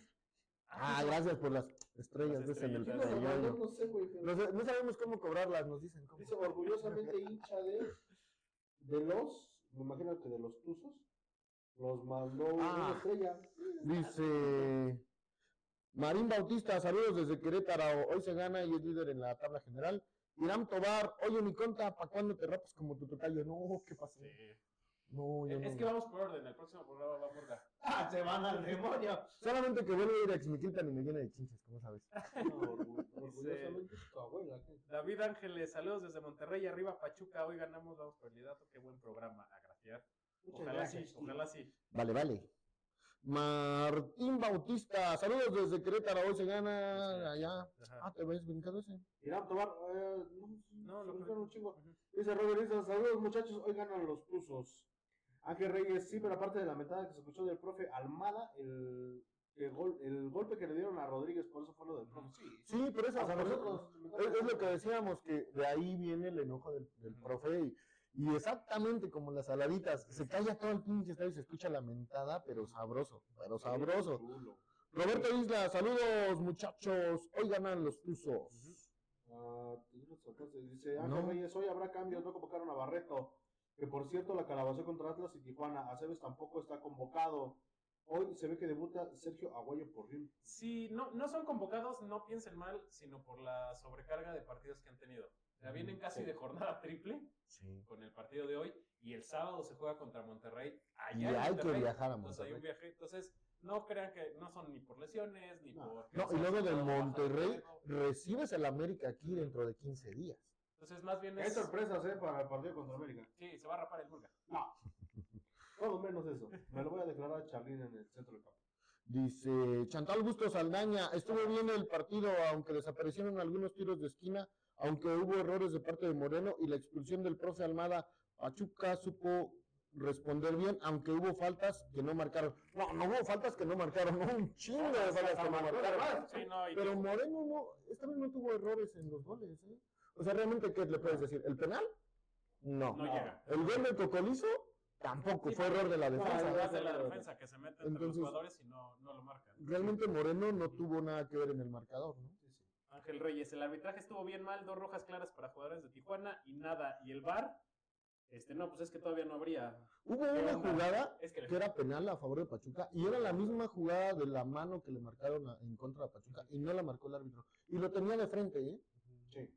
Ah, gracias por las estrellas Las de ese. No sé, güey. pero- No, sé- no sabemos cómo cobrarlas, nos dicen cómo. Dice orgullosamente hincha de, de los, me imagino que de los Tuzos, los mandó Ah. una estrella. Dice Marín Bautista, saludos desde Querétaro. Hoy se gana y es líder en la tabla general. Irán Tobar, oye mi conta, ¿para cuándo te rapas como tu tocayo? No, ¿qué pasó? Sí. No, yo Es no. que vamos por orden, el próximo programa va a murga. ¡Ah, se van al demonio! Solamente que vuelvo a ir a Exmiquilpan y me llena de chinches, ¿cómo sabes? Orgullosamente tu abuela. ¿qué? David Ángeles, saludos desde Monterrey, arriba Pachuca, hoy ganamos, vamos por el liderato, qué buen programa, a graciar. Ojalá gracias, sí, tío. ojalá sí. Vale, vale. Martín Bautista, saludos desde Querétaro, hoy se gana allá. Ajá. Ah, ¿te ves brincado ese? Irán Tobar, eh, no, No, se lo brincaron un chingo. Dice Robert saludos muchachos, hoy ganan los tuzos. Ángel Reyes, sí, pero aparte de la mentada que se escuchó del profe Almada, el, el, gol, el golpe que le dieron a Rodríguez, por eso fue lo del profe. Sí, Sí, por eso, eso- nosotros. es, es lo que decíamos, que de ahí viene el enojo del, profe. Y, y exactamente como las saladitas, se calla todo el pinche estadio y se escucha la mentada, pero sabroso, pero sabroso. Roberto Isla, saludos muchachos, hoy ganan los tuzos. Ah, dice Ángel No. Reyes, hoy habrá cambios, no convocaron a Barreto. Que por cierto, la calabaza contra Atlas y Tijuana, Aceves tampoco está convocado. Hoy se ve que debuta Sergio Aguayo por Rim. Si no, no son convocados, no piensen mal, sino por la sobrecarga de partidos que han tenido. O sea, vienen casi Sí. de jornada triple Sí. con el partido de hoy y el sábado se juega contra Monterrey. Allá Y hay que viajar a Entonces hay un Monterrey. viaje. Entonces, no crean que no son ni por lesiones, ni No. por... No, y luego de Monterrey recibes al América aquí dentro de 15 días. Entonces, más bien Hay es... sorpresas, ¿eh? Para el partido contra América. Sí, se va a rapar el Burga. No. Todo menos eso. Me lo voy a declarar a Charlín en el centro del campo. Dice Chantal Busto Saldaña, estuvo bien el partido, aunque desaparecieron algunos tiros de esquina, aunque hubo errores de parte de Moreno y la expulsión del profe Almada, Pachuca supo responder bien, aunque hubo faltas que no marcaron. No, no hubo faltas que no marcaron, no, un chingo de faltas que no marcaron. Sí, no, y Pero Moreno no, esta vez no tuvo errores en los goles, ¿eh? O sea, realmente, ¿qué le puedes decir? ¿El penal? No. no llega. ¿El gol de Cocolizo? Tampoco, Sí, fue error de la defensa. Más de la defensa que se mete entre Entonces- los jugadores y no, no lo marcan. Realmente Moreno no tuvo nada que ver en el marcador, ¿no? Ángel Reyes, el arbitraje estuvo bien mal, dos rojas claras para jugadores de Tijuana y nada. Y el VAR, este, no, pues es que todavía no habría. Hubo ¿Qué una jugada Es que que era penal a favor de Pachuca y era la misma jugada de la mano que le marcaron a- en contra de Pachuca y no la marcó el árbitro. Y lo tenía de frente, ¿eh? Sí.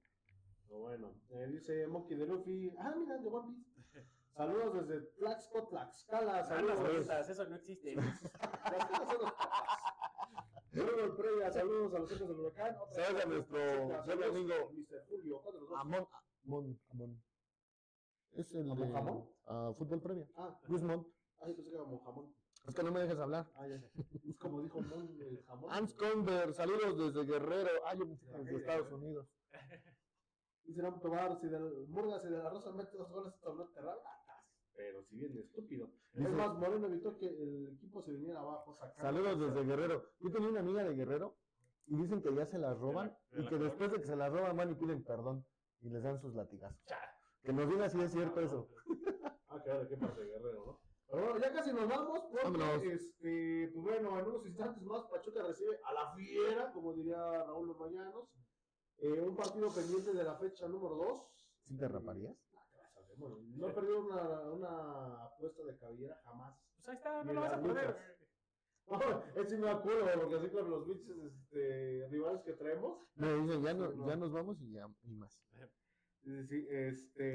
Pero bueno, eh, dice Monkey de Luffy. Ah, mira, de One Piece. Saludos desde Tlaxco, Tlaxcala. Ah, las Saludos. vueltas, eso no existe. Saludos, previa, saludos a los hijos del huracán. Saludos a nuestro buen amigo. Mr. Julio. ¿cuál de los dos? Amón, Amón, Amón. Es el ¿Amón de ah, fútbol previa. Ah, Guzmán. ay, pensé que era Monjamón. Es que no me dejes hablar. Ah, ya. Es como dijo Mon, el jamón. Hans Conver, saludos desde Guerrero. Ah, yo pensé que desde Estados. Unidos. Tobar, si del Murgas y de la Rosa mete dos goles, no te ratas. Pero si bien estúpido. Dice- Es más, Moreno evitó que el equipo se viniera abajo. sacando- Saludos desde Guerrero. Yo tenía una amiga de Guerrero y dicen que ya se las roban ¿De la- de y la que después de que se las roban van y piden perdón y les dan sus latigazos. Cha. Que nos diga si es cierto eso. Ah, claro, qué parte de Guerrero, ¿no? Pero bueno, ya casi nos vamos porque, Vámonos. este, pues bueno, en unos instantes más Pachuca recibe a la fiera, como diría Raúl Los Mañanos. Eh, un partido pendiente de la fecha número 2. ¿Sí te raparías? Bueno, no he perdido una, una apuesta de cabellera jamás. Pues ahí está, no lo vas a perder. No, es sí me acuerdo, porque así con los bichos este, rivales que traemos. Me dicen, ya, no, no. ya nos vamos y ya ni más. Sí, este.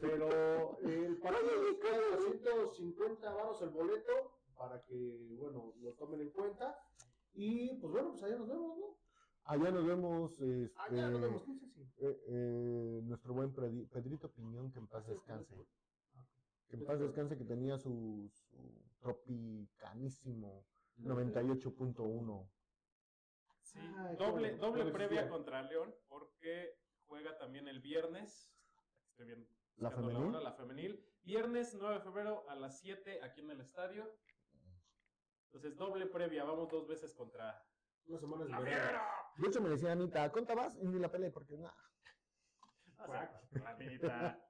Pero el partido está de 250 varos el boleto para que, bueno, lo tomen en cuenta. Y pues bueno, pues allá nos vemos, ¿no? Allá nos vemos, este, Allá nos vemos, ¿qué sí? eh, eh, nuestro buen Pedrito Piñón, que en paz descanse. Que en paz descanse, que tenía su, su tropicanísimo 98.1. Sí, Ay, doble, doble previa contra León porque juega también el viernes. Estoy bien. ¿La femenil? hora, la femenil. Viernes 9 de febrero a las 7 aquí en el estadio. Entonces, doble previa. Vamos dos veces contra Unas semanas la de fiera. De hecho, me decía Anita, ¿cuánta vas? Y ni la peleé, porque nada. O sea, la neta.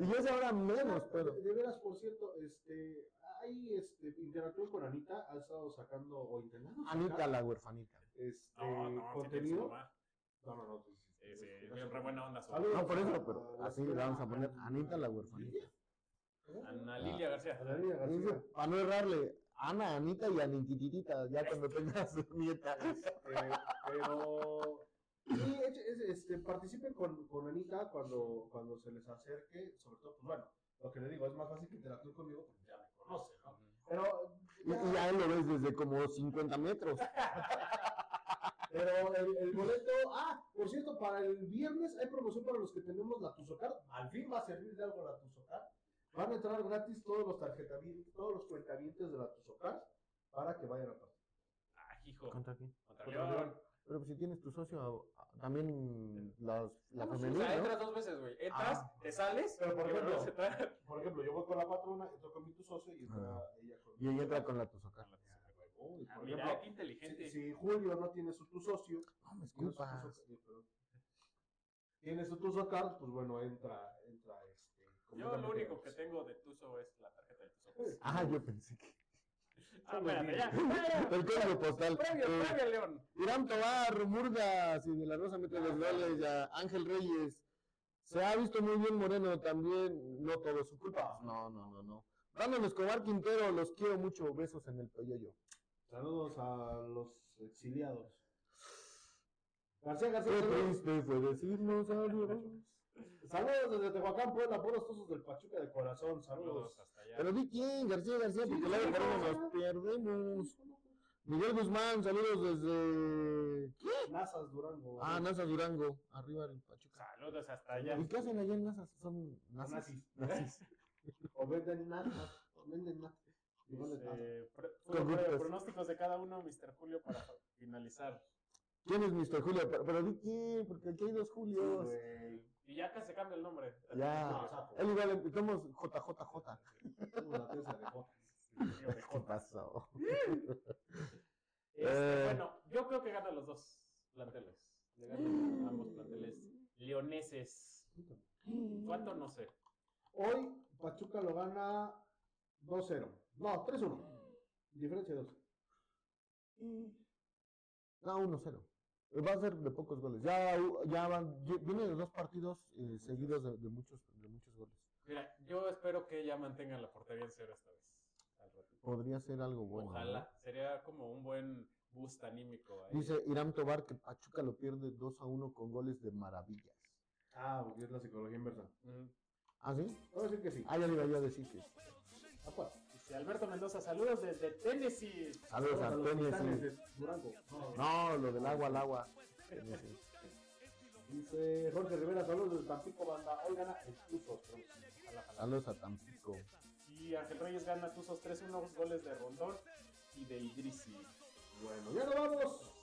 Y yo sé ahora menos, pero. De, veras, por cierto, este, hay este, interactúo con Anita, ha estado sacando o intentando sacar, Anita la huerfanita. este, No, no, contenido. mamá. No, no, no. Sí, sí, Sí, sí, sí, bien re buena onda. No, por eso, pero así le vamos a poner Anita la huerfanita. Ana Lilia García. la niña García. Para no errarle, Ana, Anita y Anitititita, ya cuando tengas nieta. Eh, pero sí, es- es- este, participen con, con Anita cuando, cuando se les acerque, sobre todo, pues bueno, Lo que le digo, es más fácil que interactúe conmigo porque ya me conoce, ¿no? Pero, Y, y ya lo ves desde como 50 metros. pero el, el boleto, ah, por cierto, para el viernes hay promoción para los que tenemos la Tuzocar. Al fin va a servir de algo la Tuzocar. Van a entrar gratis todos los tarjetavientes, todos los cuentavientes de la Tuzocar para que vayan a pasar. Ah, hijo. ¿Contra quién? Contra Contra León. León. Pero pues si tienes tu socio, también las, la Ah, pues, o sea, ¿no? entras dos veces, güey. Entras, Ah. te sales, Pero, por ejemplo. Por ejemplo, yo voy con la patrona, entro con mi tu socio y entra Ah. ella con Y ella entra con la Ah, mira, ejemplo, qué inteligente. si, si Julio no tiene su tu socio, No me eh, perdón. tiene su tu socar, pues bueno, entra, entra este. Yo lo único que tengo de Tuzo es la tarjeta de Tuzo. Ah, yo pensé que. Ah, espérate, ya. El código postal. Previo, Eh, previo, León. Irán Tobar, Murgas y de la Rosa mete los goles, ya Ángel Reyes. Se ha visto muy bien Moreno también, no todo es su culpa. No, no, no, no. Brandon Escobar Quintero, los quiero mucho, besos en el peyoyo. Saludos a los exiliados. García García. Qué triste fue decirnos adiós. Saludos desde Tehuacán, Puebla, puros tuzos del Pachuca de corazón. Saludos Saludos. hasta allá. Pero di quién, García García, porque Sí, luego sí, nos perdemos. Miguel Guzmán, saludos desde. ¿Qué? Nazas Durango. Ah, Nazas Durango, arriba del Pachuca. Saludos hasta allá. ¿Y qué hacen allá en Nazas? Son nazis. Nazis. Nazis. O venden nazas. O venden nazas. Eh, pronósticos de cada uno, Mr. Julio, para finalizar. ¿Quién es Mr. Julio? Pero, pero di quién, porque aquí hay dos Sí, Julios. güey. Y ya casi se cambia el nombre. Ya. Sapo. Él igual empezamos JJJ. Pieza de Jotas. De ¿Qué pasó? Este, Eh. Bueno, yo creo que ganan los dos planteles. Le ganan ambos planteles leoneses. ¿Cuánto? No sé. Hoy Pachuca lo gana 2-0. No, 3-1. Diferencia de 2. No, 1-0. Va a ser de pocos goles. Ya, ya van, ya- viene de dos partidos eh, seguidos de, de muchos, de muchos goles. Mira, yo espero que ya mantengan la portería en cero esta vez. al. Podría ser algo bueno. Ojalá. Sería como un buen boost anímico ahí. Dice Irán Tobar que Pachuca lo pierde 2 a 1 con goles de maravillas. Ah, porque es la psicología inversa. ¿Ah, sí? Voy a decir que sí. Ah, ya le iba yo a decir que. Ah, pues. Alberto Mendoza, saludos desde Tennessee. Saludos a Tennessee. de Durango. No. Lo del agua al agua. Tennessee. Dice Jorge Rivera, saludos desde Tampico, banda. Hoy gana el Tuzos. Saludos a Tampico. Y Ángel Reyes gana Tuzos 3-1 goles de Rondón y de Idrisi. Bueno, ya nos vamos.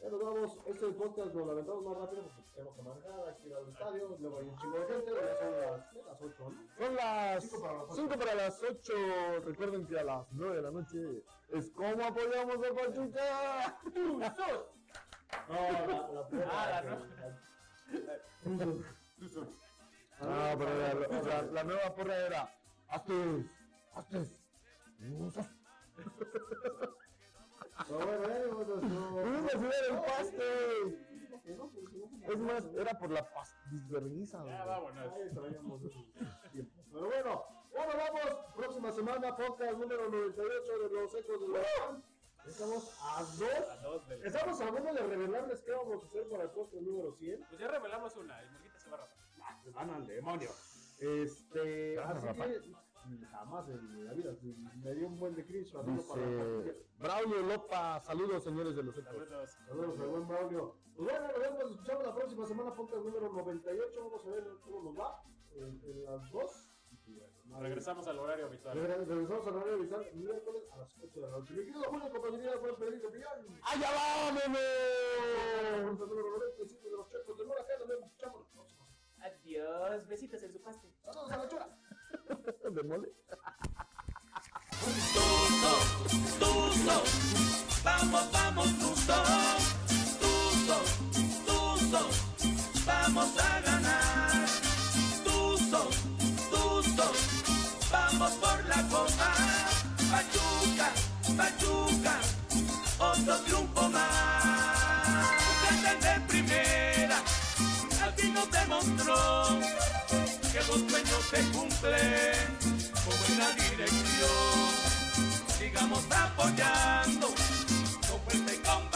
Ya nos vamos. Este podcast nos lo aventamos más rápido porque tenemos que que ir al estadio. Luego hay un chingo de gente. Ya son las, las 8, ¿no? Son las Cinco para las ocho. 5 para las 8. Recuerden que a las 9 de la noche es como apoyamos a Pachuca. ¡Tuzos! No, la, la prueba. Ah, la no. Ah, pero la, la- la nueva porra era Astes, Astes, Usas. Vamos a subir el paste. No, Es más, era por la pastisverguiza. Ya, vámonos. Pero bueno, bueno, vamos. Próxima semana, podcast número 98 de los ecos de la Estamos a dos. A dos del- Estamos a uno de revelarles qué vamos a hacer para el podcast número 100. Pues ya revelamos una, el Murguita se va a rapar. Se van al demonio. Este, jamás en la vida me dio un buen de cringe Dice. Braulio Lopa, saludos señores de los ecos. Saludos. Saludos al buen Braulio. Pues bueno, nos vemos, nos escuchamos la próxima semana, podcast número 98. Vamos a ver cómo nos va en, en las dos. Y bueno, Regresamos al horario habitual. Regre- Regresamos al horario habitual miércoles a las 8 de la noche. Mi querido Julio, Juan Pedrito Pillán. ¡Allá va, nene! Podcast número 95 de los checos de Mora, que nos vemos, escuchamos la próxima. Adiós, besitos en su paste. Saludos a la chura. ¿De mole? Vamos, vamos, Tuzos, Tuzos, Tuzos, vamos a ganar. Tuzos, Tuzos, vamos por la copa. Pachuca, Pachuca, otro triunfo más. Desde de primera, al fin nos demostró que los sueños se cumplen con buena dirección. Sigamos a apoyar